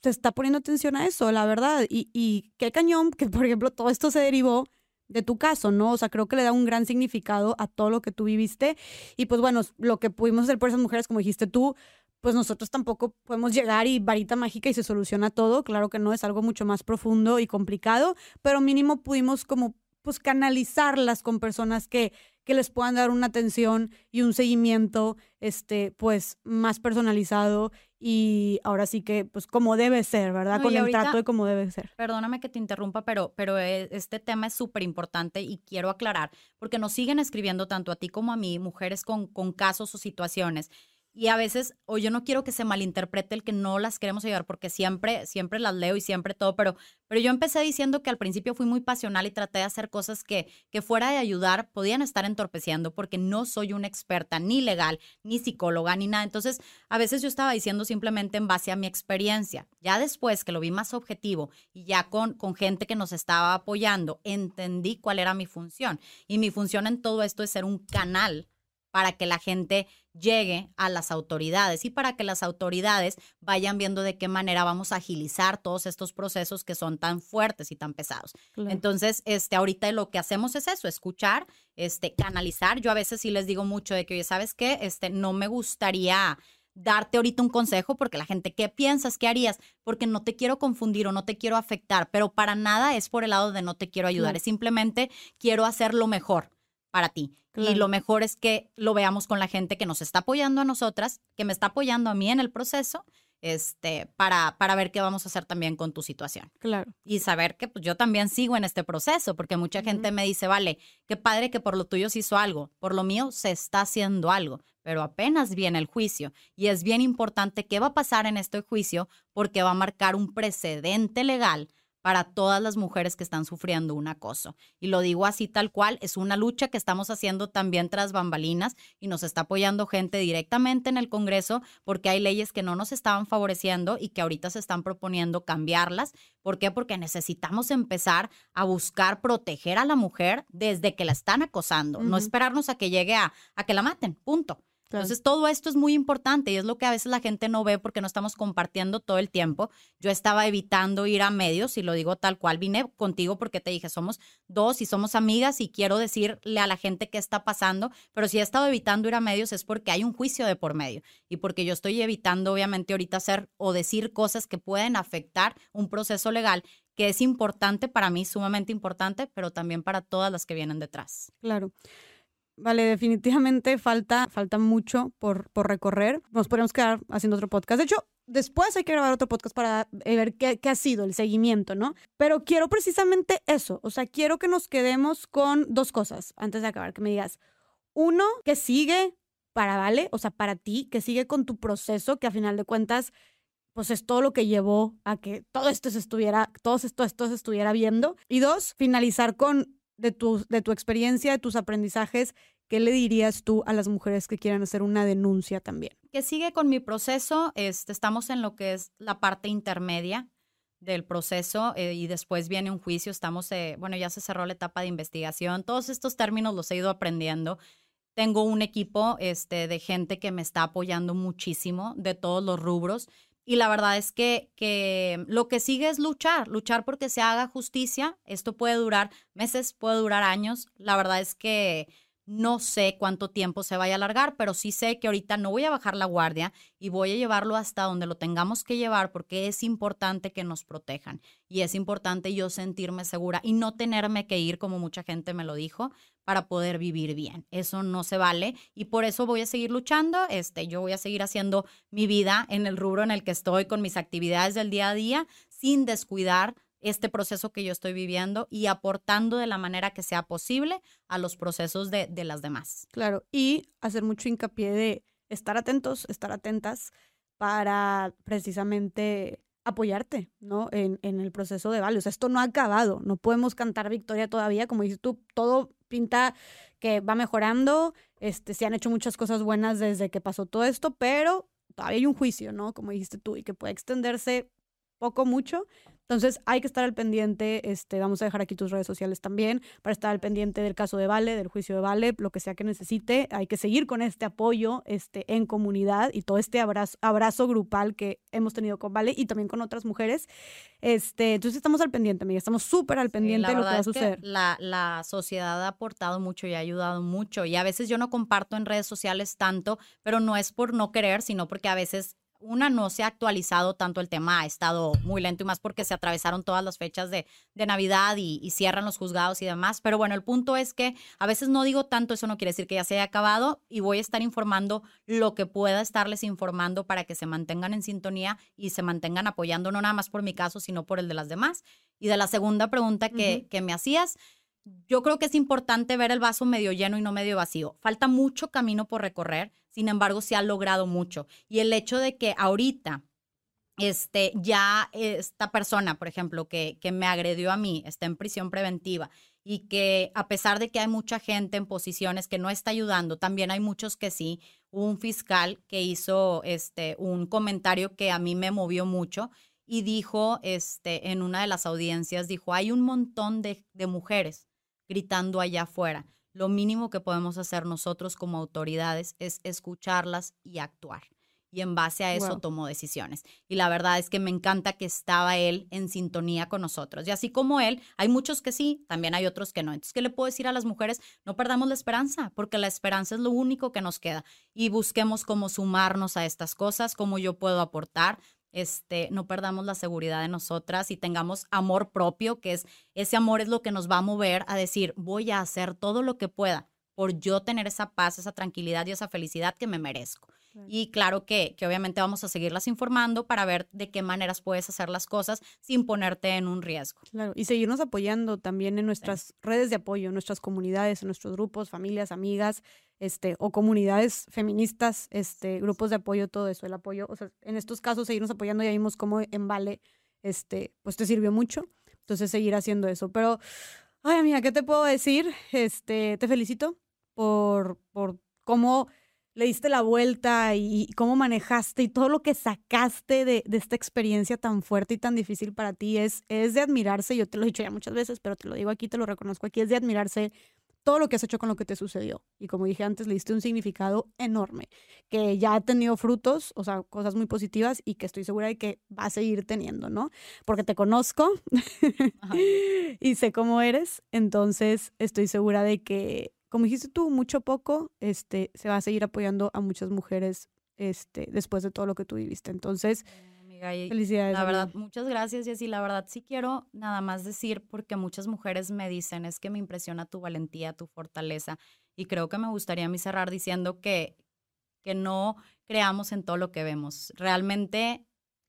se está poniendo atención a eso, la verdad. Y, y qué cañón que, por ejemplo, todo esto se derivó de tu caso, ¿no? O sea, creo que le da un gran significado a todo lo que tú viviste. Y pues bueno, lo que pudimos hacer por esas mujeres, como dijiste tú, pues nosotros tampoco podemos llegar y varita mágica y se soluciona todo. Claro que no, es algo mucho más profundo y complicado, pero mínimo pudimos como pues canalizarlas con personas que, que les puedan dar una atención y un seguimiento este pues más personalizado y ahora sí que pues como debe ser, ¿verdad? con el trato de como debe ser. Perdóname que te interrumpa, pero, pero e, este tema es súper importante y quiero aclarar, porque nos siguen escribiendo tanto a ti como a mí, mujeres con, con casos o situaciones y a veces, o yo no quiero que se malinterprete el que no las queremos ayudar, porque siempre, siempre las leo y siempre todo, pero, pero yo empecé diciendo que al principio fui muy pasional y traté de hacer cosas que, que fuera de ayudar podían estar entorpeciendo, porque no soy una experta ni legal, ni psicóloga, ni nada. Entonces, a veces yo estaba diciendo simplemente en base a mi experiencia. Ya después que lo vi más objetivo y ya con, con gente que nos estaba apoyando, entendí cuál era mi función. Y mi función en todo esto es ser un canal para que la gente llegue a las autoridades y para que las autoridades vayan viendo de qué manera vamos a agilizar todos estos procesos que son tan fuertes y tan pesados. Entonces, este, ahorita lo que hacemos es eso, escuchar, este, canalizar. Yo a veces sí les digo mucho de que, oye, ¿sabes qué? Este, no me gustaría darte ahorita un consejo porque la gente, ¿qué piensas? ¿Qué harías? Porque no te quiero confundir o no te quiero afectar, pero para nada es por el lado de no te quiero ayudar, es simplemente quiero hacer lo mejor para ti. Y lo mejor es que lo veamos con la gente que nos está apoyando a nosotras, que me está apoyando a mí en el proceso, este, para, para ver qué vamos a hacer también con tu situación. Claro. Y saber que pues, yo también sigo en este proceso, porque mucha gente me dice, vale, qué padre que por lo tuyo se hizo algo, por lo mío se está haciendo algo, pero apenas viene el juicio. Y es bien importante qué va a pasar en este juicio, porque va a marcar un precedente legal para todas las mujeres que están sufriendo un acoso. Y lo digo así tal cual, es una lucha que estamos haciendo también tras bambalinas y nos está apoyando gente directamente en el Congreso porque hay leyes que no nos estaban favoreciendo y que ahorita se están proponiendo cambiarlas. ¿Por qué? Porque necesitamos empezar a buscar proteger a la mujer desde que la están acosando, no esperarnos a que llegue a, a que la maten, punto. Entonces, todo esto es muy importante y es lo que a veces la gente no ve porque no estamos compartiendo todo el tiempo. Yo estaba evitando ir a medios y lo digo tal cual. Vine contigo porque te dije, somos dos y somos amigas y quiero decirle a la gente qué está pasando, pero si he estado evitando ir a medios es porque hay un juicio de por medio y porque yo estoy evitando, obviamente, ahorita hacer o decir cosas que pueden afectar un proceso legal que es importante para mí, sumamente importante, pero también para todas las que vienen detrás. Claro. Vale, definitivamente falta, falta mucho por, por recorrer. Nos podemos quedar haciendo otro podcast. De hecho, después hay que grabar otro podcast para ver qué, qué, ha sido el seguimiento, ¿no? Pero quiero precisamente eso. O sea, quiero que nos quedemos con dos cosas antes de acabar. Que me digas, uno, que sigue para Vale, o sea, para ti, que sigue con tu proceso, que a final de cuentas, pues es todo lo que llevó a que todo esto se estuviera, todo esto se estuviera viendo. Y dos, finalizar con de tu, de tu experiencia, de tus aprendizajes, ¿qué le dirías tú a las mujeres que quieran hacer una denuncia también? Que sigue con mi proceso, este, estamos en lo que es la parte intermedia del proceso eh, y después viene un juicio, estamos, eh, bueno, ya se cerró la etapa de investigación, todos estos términos los he ido aprendiendo. Tengo un equipo este, de gente que me está apoyando muchísimo de todos los rubros y la verdad es que, que lo que sigue es luchar, luchar porque se haga justicia. Esto puede durar meses, puede durar años. La verdad es que no sé cuánto tiempo se vaya a alargar, pero sí sé que ahorita no voy a bajar la guardia y voy a llevarlo hasta donde lo tengamos que llevar porque es importante que nos protejan y es importante yo sentirme segura y no tenerme que ir como mucha gente me lo dijo para poder vivir bien. Eso no se vale y por eso voy a seguir luchando. Este, yo voy a seguir haciendo mi vida en el rubro en el que estoy con mis actividades del día a día sin descuidar este proceso que yo estoy viviendo y aportando de la manera que sea posible a los procesos de, de las demás. Claro, y hacer mucho hincapié de estar atentos, estar atentas para precisamente apoyarte, ¿no? En, en, el proceso de Vale. Esto no ha acabado, no podemos cantar victoria todavía, como dices tú, todo pinta que va mejorando, este, se han hecho muchas cosas buenas desde que pasó todo esto, pero todavía hay un juicio, ¿no? Como dijiste tú, y que puede extenderse poco, mucho, entonces hay que estar al pendiente, este, vamos a dejar aquí tus redes sociales también para estar al pendiente del caso de Vale, del juicio de Vale, lo que sea que necesite. Hay que seguir con este apoyo este, en comunidad y todo este abrazo, abrazo grupal que hemos tenido con Vale y también con otras mujeres. Este, entonces estamos al pendiente, amiga, estamos súper al pendiente de lo que va a suceder. la, la sociedad ha aportado mucho y ha ayudado mucho y a veces yo no comparto en redes sociales tanto, pero no es por no querer, sino porque a veces una, no se ha actualizado tanto el tema, ha estado muy lento y más porque se atravesaron todas las fechas de, de Navidad y, cierran los juzgados y demás. Pero bueno, el punto es que a veces no digo tanto, eso no quiere decir que ya se haya acabado y voy a estar informando lo que pueda estarles informando para que se mantengan en sintonía y se mantengan apoyando, no nada más por mi caso, sino por el de las demás. Y de la segunda pregunta que, que me hacías, yo creo que es importante ver el vaso medio lleno y no medio vacío. Falta mucho camino por recorrer, sin embargo, se ha logrado mucho. Y el hecho de que ahorita este, ya esta persona, por ejemplo, que, que me agredió a mí, está en prisión preventiva y que a pesar de que hay mucha gente en posiciones que no está ayudando, también hay muchos que sí. un fiscal que hizo este, un comentario que a mí me movió mucho y dijo este, en una de las audiencias, dijo, hay un montón de, de mujeres gritando allá afuera. lo mínimo que podemos hacer nosotros como autoridades es escucharlas y actuar y en base a eso tomó decisiones. Y la verdad es que me encanta que estaba él en sintonía con nosotros. Y así como él, hay muchos que sí, también hay otros que no. Entonces, ¿qué le puedo decir a las mujeres? No perdamos la esperanza, porque la esperanza es lo único que nos queda. Y busquemos cómo sumarnos a estas cosas, cómo yo puedo aportar. Este, no perdamos la seguridad de nosotras y tengamos amor propio, que es ese amor es lo que nos va a mover a decir, voy a hacer todo lo que pueda por yo tener esa paz, esa tranquilidad y esa felicidad que me merezco. Y claro que, que obviamente vamos a seguirlas informando para ver de qué maneras puedes hacer las cosas sin ponerte en un riesgo. Claro, y seguirnos apoyando también en nuestras redes de apoyo, en nuestras comunidades, en nuestros grupos, familias, amigas, este, o comunidades feministas, este, grupos de apoyo, todo eso, el apoyo, o sea, en estos casos seguirnos apoyando, ya vimos cómo en Vale, este, pues te sirvió mucho, entonces seguir haciendo eso, pero, ay amiga, ¿qué te puedo decir? Este, te felicito por, por cómo le diste la vuelta y, cómo manejaste y todo lo que sacaste de, esta experiencia tan fuerte y tan difícil para ti es, es de admirarse. Yo te lo he dicho ya muchas veces, pero te lo digo aquí, te lo reconozco aquí, es de admirarse todo lo que has hecho con lo que te sucedió. Y como dije antes, le diste un significado enorme, que ya ha tenido frutos, o sea, cosas muy positivas y que estoy segura de que va a seguir teniendo, ¿no? Porque te conozco y sé cómo eres, entonces estoy segura de que como dijiste tú, mucho poco, este, se va a seguir apoyando a muchas mujeres este, después de todo lo que tú viviste. Entonces, felicidades. La verdad, muchas gracias, Jessy. La verdad, sí quiero nada más decir, porque muchas mujeres me dicen, es que me impresiona tu valentía, tu fortaleza. Y creo que me gustaría a mí cerrar diciendo que, que no creamos en todo lo que vemos. Realmente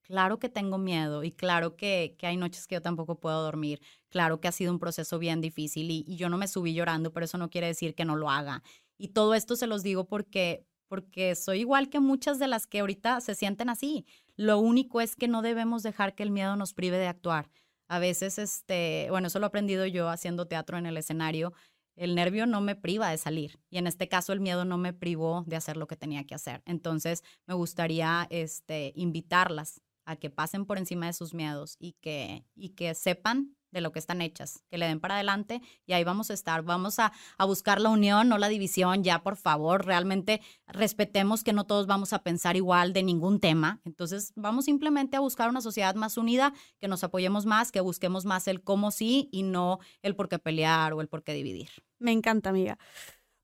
Claro que tengo miedo y claro que, hay noches que yo tampoco puedo dormir. Claro que ha sido un proceso bien difícil y, yo no me subí llorando, pero eso no quiere decir que no lo haga. Y todo esto se los digo porque, porque soy igual que muchas de las que ahorita se sienten así. Lo único es que no debemos dejar que el miedo nos prive de actuar. A veces, este, bueno, eso lo he aprendido yo haciendo teatro en el escenario. El nervio no me priva de salir y en este caso el miedo no me privó de hacer lo que tenía que hacer. Entonces, me gustaría este, invitarlas a que pasen por encima de sus miedos y que, y que sepan de lo que están hechas, que le den para adelante y ahí vamos a estar. Vamos a, a, buscar la unión, no la división, ya por favor, realmente respetemos que no todos vamos a pensar igual de ningún tema. Entonces vamos simplemente a buscar una sociedad más unida, que nos apoyemos más, que busquemos más el cómo sí y no el por qué pelear o el por qué dividir. Me encanta, amiga.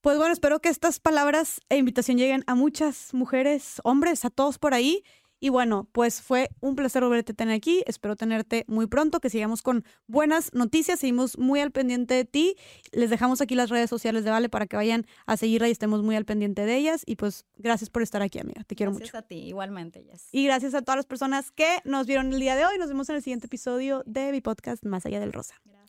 Pues bueno, espero que estas palabras e invitación lleguen a muchas mujeres, hombres, a todos por ahí y bueno, pues fue un placer volverte a tener aquí. Espero tenerte muy pronto, que sigamos con buenas noticias. Seguimos muy al pendiente de ti. Les dejamos aquí las redes sociales de Vale para que vayan a seguirla y estemos muy al pendiente de ellas. Y pues gracias por estar aquí, amiga. Te quiero mucho. Gracias a ti, igualmente, Jess. Y gracias a todas las personas que nos vieron el día de hoy. Nos vemos en el siguiente episodio de mi podcast Más allá del Rosa. Gracias.